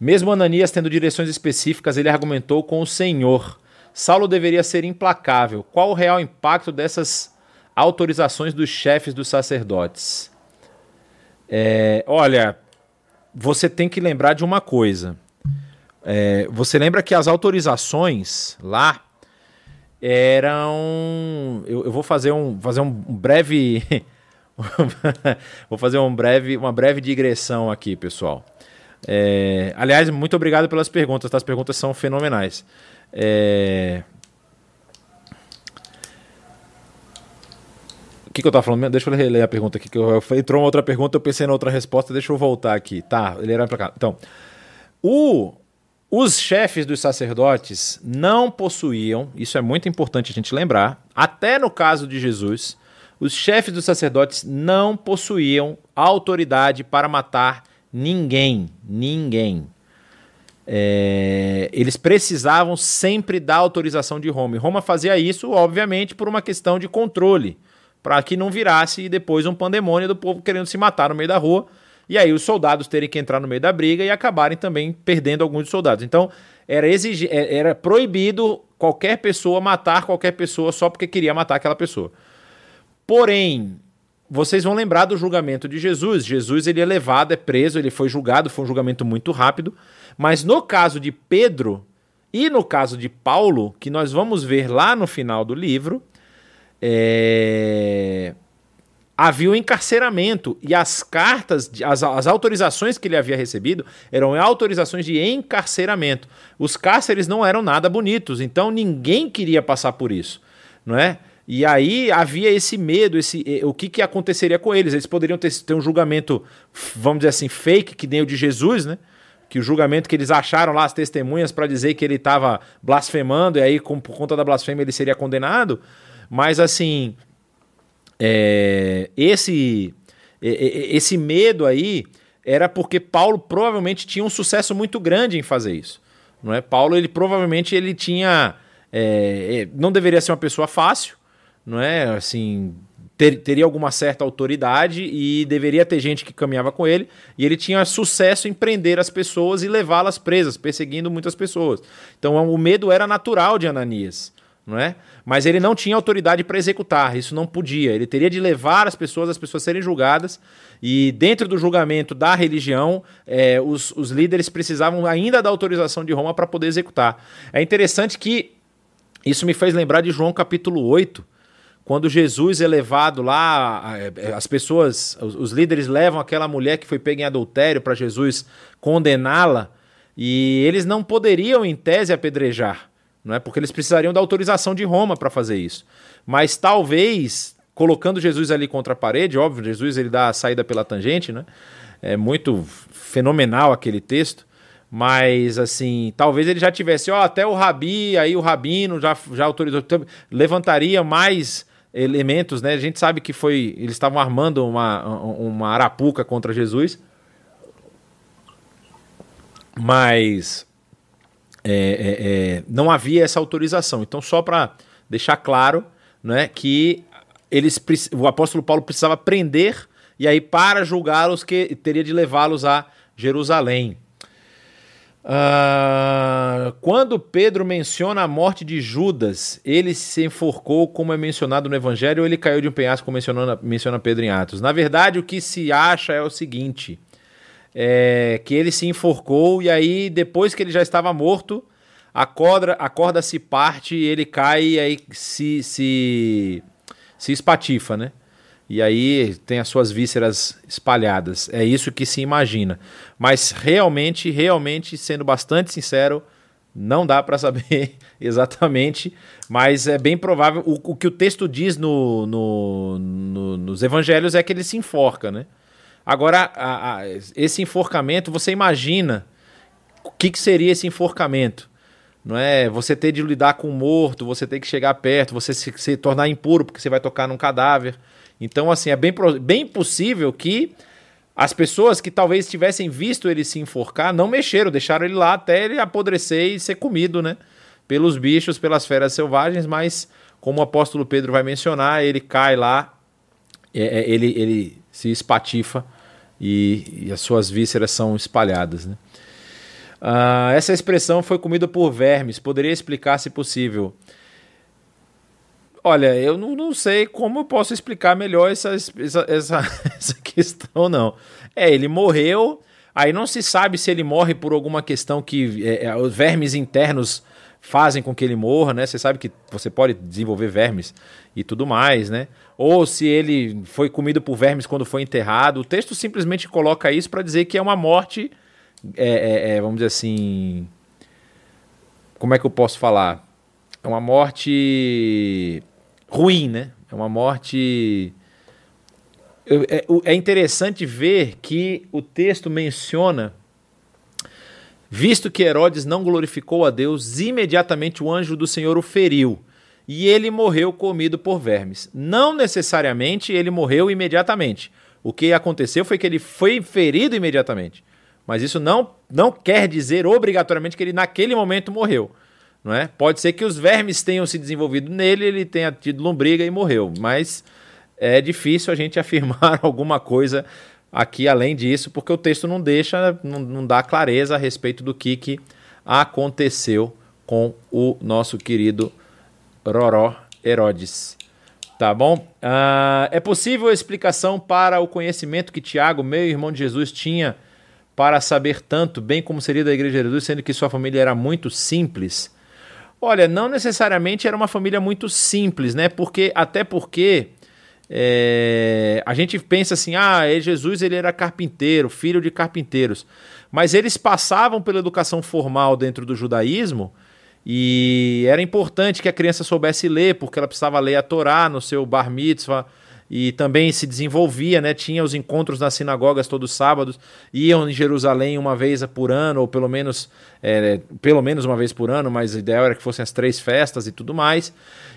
Mesmo Ananias tendo direções específicas, ele argumentou com o Senhor. Saulo deveria ser implacável. Qual o real impacto dessas autorizações dos chefes dos sacerdotes? É, olha, você tem que lembrar de uma coisa. É, você lembra que as autorizações lá eram. Eu, eu vou fazer um, fazer um breve. vou fazer um breve, uma breve digressão aqui, pessoal. É, aliás, muito obrigado pelas perguntas, tá? as perguntas são fenomenais. É... O que, que eu tava falando? Deixa eu reler a pergunta aqui. Que eu, entrou uma outra pergunta, eu pensei na outra resposta, deixa eu voltar aqui. Tá, ele era pra cá. Então, o, os chefes dos sacerdotes não possuíam, isso é muito importante a gente lembrar, até no caso de Jesus, os chefes dos sacerdotes não possuíam autoridade para matar ninguém. Ninguém. É, eles precisavam sempre da autorização de Roma. E Roma fazia isso, obviamente, por uma questão de controle, para que não virasse depois um pandemônio do povo querendo se matar no meio da rua. E aí os soldados terem que entrar no meio da briga e acabarem também perdendo alguns soldados. Então era, exigi é, era proibido qualquer pessoa matar qualquer pessoa só porque queria matar aquela pessoa. Porém, vocês vão lembrar do julgamento de Jesus. Jesus ele é levado, é preso, ele foi julgado, foi um julgamento muito rápido. Mas no caso de Pedro e no caso de Paulo, que nós vamos ver lá no final do livro, é... havia o um encarceramento e as cartas, as, as autorizações que ele havia recebido eram autorizações de encarceramento. Os cárceres não eram nada bonitos, então ninguém queria passar por isso, não é? E aí havia esse medo, esse, o que, que aconteceria com eles? Eles poderiam ter, ter um julgamento, vamos dizer assim, fake, que nem o de Jesus, né? que o julgamento que eles acharam lá, as testemunhas, para dizer que ele estava blasfemando, e aí, com, por conta da blasfêmia, ele seria condenado. Mas, assim, é, esse, esse medo aí era porque Paulo provavelmente tinha um sucesso muito grande em fazer isso. Não é? Paulo, ele provavelmente ele tinha. É, é não deveria ser uma pessoa fácil, não é? Assim, ter, teria alguma certa autoridade e deveria ter gente que caminhava com ele. E ele tinha sucesso em prender as pessoas e levá-las presas, perseguindo muitas pessoas. Então o medo era natural de Ananias. Não é? Mas ele não tinha autoridade para executar, isso não podia. Ele teria de levar as pessoas, as pessoas serem julgadas, e dentro do julgamento da religião, é, os, os líderes precisavam ainda da autorização de Roma para poder executar. É interessante que isso me fez lembrar de João capítulo 8, quando Jesus é levado lá, é, as pessoas, os líderes levam aquela mulher que foi pega em adultério para Jesus condená-la, e eles não poderiam, em tese, apedrejar, não é? Porque eles precisariam da autorização de Roma para fazer isso. Mas talvez, colocando Jesus ali contra a parede, óbvio, Jesus ele dá a saída pela tangente, né? É muito fenomenal aquele texto. Mas, assim, talvez ele já tivesse, ó, até o Rabi, aí o Rabino já, já autorizou, levantaria mais elementos, né? A gente sabe que foi. Eles estavam armando uma, uma arapuca contra Jesus. Mas é, é, é, não havia essa autorização. Então, só para deixar claro né, que eles, o apóstolo Paulo precisava prender, e aí, para julgá-los, que teria de levá-los a Jerusalém. Uh, quando Pedro menciona a morte de Judas, ele se enforcou, como é mencionado no Evangelho, ou ele caiu de um penhasco, como menciona, menciona Pedro em Atos? Na verdade, o que se acha é o seguinte: é que ele se enforcou e aí, depois que ele já estava morto, a corda, a corda se parte, ele cai e aí se, se, se espatifa, né? E aí tem as suas vísceras espalhadas. É isso que se imagina. Mas realmente, realmente, sendo bastante sincero, não dá para saber exatamente, mas é bem provável. O, o que o texto diz no, no, no, nos evangelhos é que ele se enforca, né? Agora, a, a, esse enforcamento, você imagina o que, que seria esse enforcamento? Não é você ter de lidar com um morto, você ter que chegar perto, você se, se tornar impuro porque você vai tocar num cadáver. Então, assim, é bem, bem possível que as pessoas que talvez tivessem visto ele se enforcar não mexeram, deixaram ele lá até ele apodrecer e ser comido, né? Pelos bichos, pelas feras selvagens, mas como o apóstolo Pedro vai mencionar, ele cai lá, é, é ele, ele se espatifa e, e, as suas vísceras são espalhadas, né? Uh, essa expressão foi comida por vermes. Poderia explicar, se possível, Olha, eu não, não sei como eu posso explicar melhor essa, essa, essa, essa questão, não. É, ele morreu, Aí não se sabe se ele morre por alguma questão que é, é, os vermes internos fazem com que ele morra, né? Você sabe que você pode desenvolver vermes e tudo mais, né? Ou se ele foi comido por vermes quando foi enterrado. O texto simplesmente coloca isso para dizer que é uma morte, é, é, é, vamos dizer assim, como é que eu posso falar? É uma morte ruim, né? É uma morte é, é interessante ver que o texto menciona Visto que Herodes não glorificou a Deus, imediatamente o anjo do Senhor o feriu, e ele morreu comido por vermes. Não necessariamente ele morreu imediatamente. O que aconteceu foi que ele foi ferido imediatamente. Mas isso não, não quer dizer obrigatoriamente que ele naquele momento morreu. Não é? Pode ser que os vermes tenham se desenvolvido nele, ele tenha tido lombriga e morreu. Mas é difícil a gente afirmar alguma coisa aqui além disso, porque o texto não deixa, não, não dá clareza a respeito do que, que aconteceu com o nosso querido Roró Herodes. Tá bom? Uh, é possível a explicação para o conhecimento que Tiago, meu irmão de Jesus, tinha para saber tanto, bem como seria da Igreja de Jesus, sendo que sua família era muito simples? Olha, não necessariamente era uma família muito simples, né? Porque até porque é, a gente pensa assim, ah, é Jesus ele era carpinteiro, filho de carpinteiros, mas eles passavam pela educação formal dentro do judaísmo e era importante que a criança soubesse ler, porque ela precisava ler a Torá no seu bar mitzvah e também se desenvolvia, né? Tinha os encontros nas sinagogas todos os sábados, iam em Jerusalém uma vez por ano, ou pelo menos, é, pelo menos uma vez por ano, mas o ideal era que fossem as três festas e tudo mais.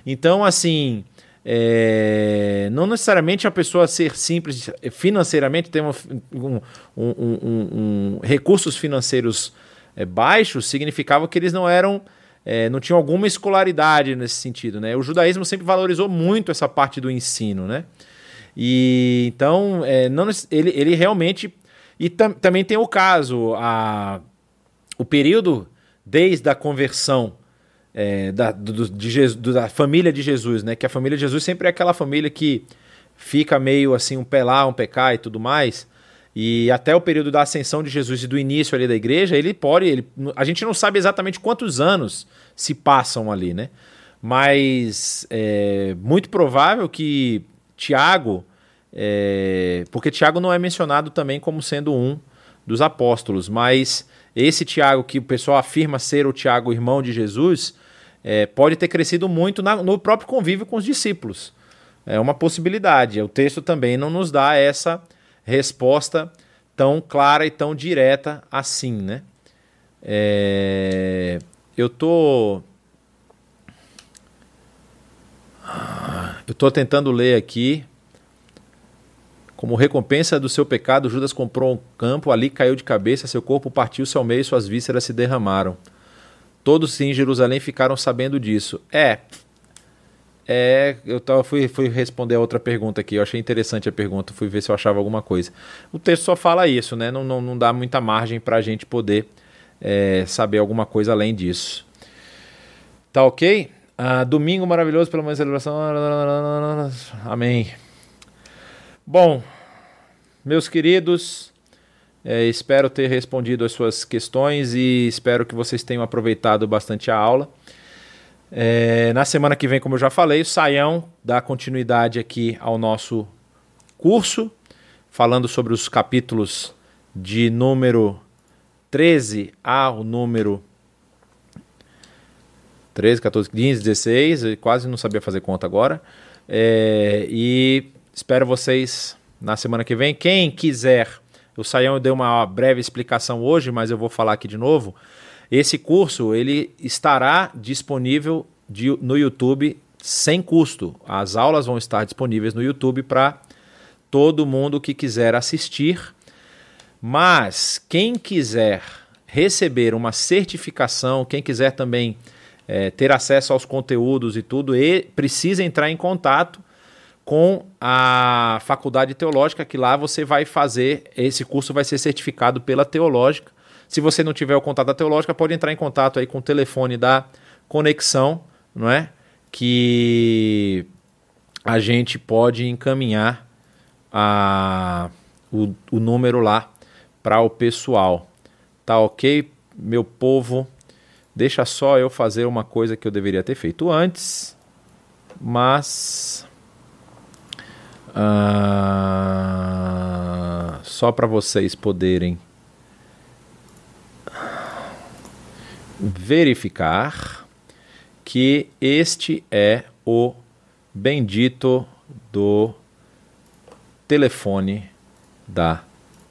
Então, assim, é, não necessariamente a pessoa ser simples financeiramente, ter um, um, um, recursos financeiros é, baixos, significava que eles não eram. É, não tinham alguma escolaridade nesse sentido. Né? O judaísmo sempre valorizou muito essa parte do ensino. Né? E então, é, não, ele, ele realmente. E tam, também tem o caso, a, o período desde a conversão é, da, do, de Jesus, da família de Jesus, né? Que a família de Jesus sempre é aquela família que fica meio assim, um pé lá, um cá e tudo mais. E até o período da ascensão de Jesus e do início ali da igreja, ele pode. Ele, a gente não sabe exatamente quantos anos se passam ali, né? Mas é muito provável que Tiago, é, porque Tiago não é mencionado também como sendo um dos apóstolos, mas esse Tiago que o pessoal afirma ser o Tiago, irmão de Jesus, é, pode ter crescido muito na, no próprio convívio com os discípulos. É uma possibilidade. O texto também não nos dá essa resposta tão clara e tão direta assim, né? É, eu tô eu tô tentando ler aqui. Como recompensa do seu pecado, Judas comprou um campo, ali caiu de cabeça, seu corpo partiu-se ao meio, suas vísceras se derramaram. Todos em Jerusalém ficaram sabendo disso. É. É, eu tava, fui, fui responder a outra pergunta aqui. Eu achei interessante a pergunta, fui ver se eu achava alguma coisa. O texto só fala isso, né? Não, não, não dá muita margem para a gente poder é, saber alguma coisa além disso. Tá ok? Ah, domingo maravilhoso pela manhã celebração. Amém. Bom, meus queridos, é, espero ter respondido as suas questões e espero que vocês tenham aproveitado bastante a aula. É, na semana que vem, como eu já falei, o Saião dá continuidade aqui ao nosso curso, falando sobre os capítulos de número 13 ao número 13, 14, 15, 16. Eu quase não sabia fazer conta agora. É, e espero vocês na semana que vem. Quem quiser o Saião deu uma breve explicação hoje, mas eu vou falar aqui de novo. Esse curso ele estará disponível de, no YouTube sem custo. As aulas vão estar disponíveis no YouTube para todo mundo que quiser assistir. Mas quem quiser receber uma certificação, quem quiser também é, ter acesso aos conteúdos e tudo, e precisa entrar em contato com a faculdade teológica, que lá você vai fazer, esse curso vai ser certificado pela teológica. Se você não tiver o contato da teológica, pode entrar em contato aí com o telefone da conexão, não é? Que a gente pode encaminhar a, o, o número lá para o pessoal. Tá ok, meu povo? Deixa só eu fazer uma coisa que eu deveria ter feito antes, mas. Uh, só para vocês poderem verificar que este é o bendito do telefone da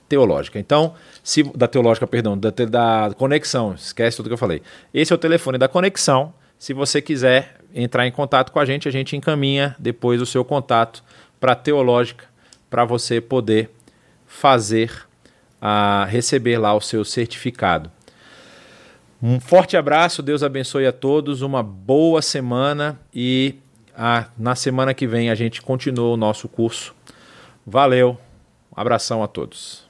teológica. Então, se da teológica, perdão, da, da conexão, esquece tudo que eu falei. Esse é o telefone da conexão. Se você quiser entrar em contato com a gente, a gente encaminha depois o seu contato para a teológica para você poder fazer a receber lá o seu certificado. Um forte abraço, Deus abençoe a todos, uma boa semana e a, na semana que vem a gente continua o nosso curso. Valeu, um abração a todos.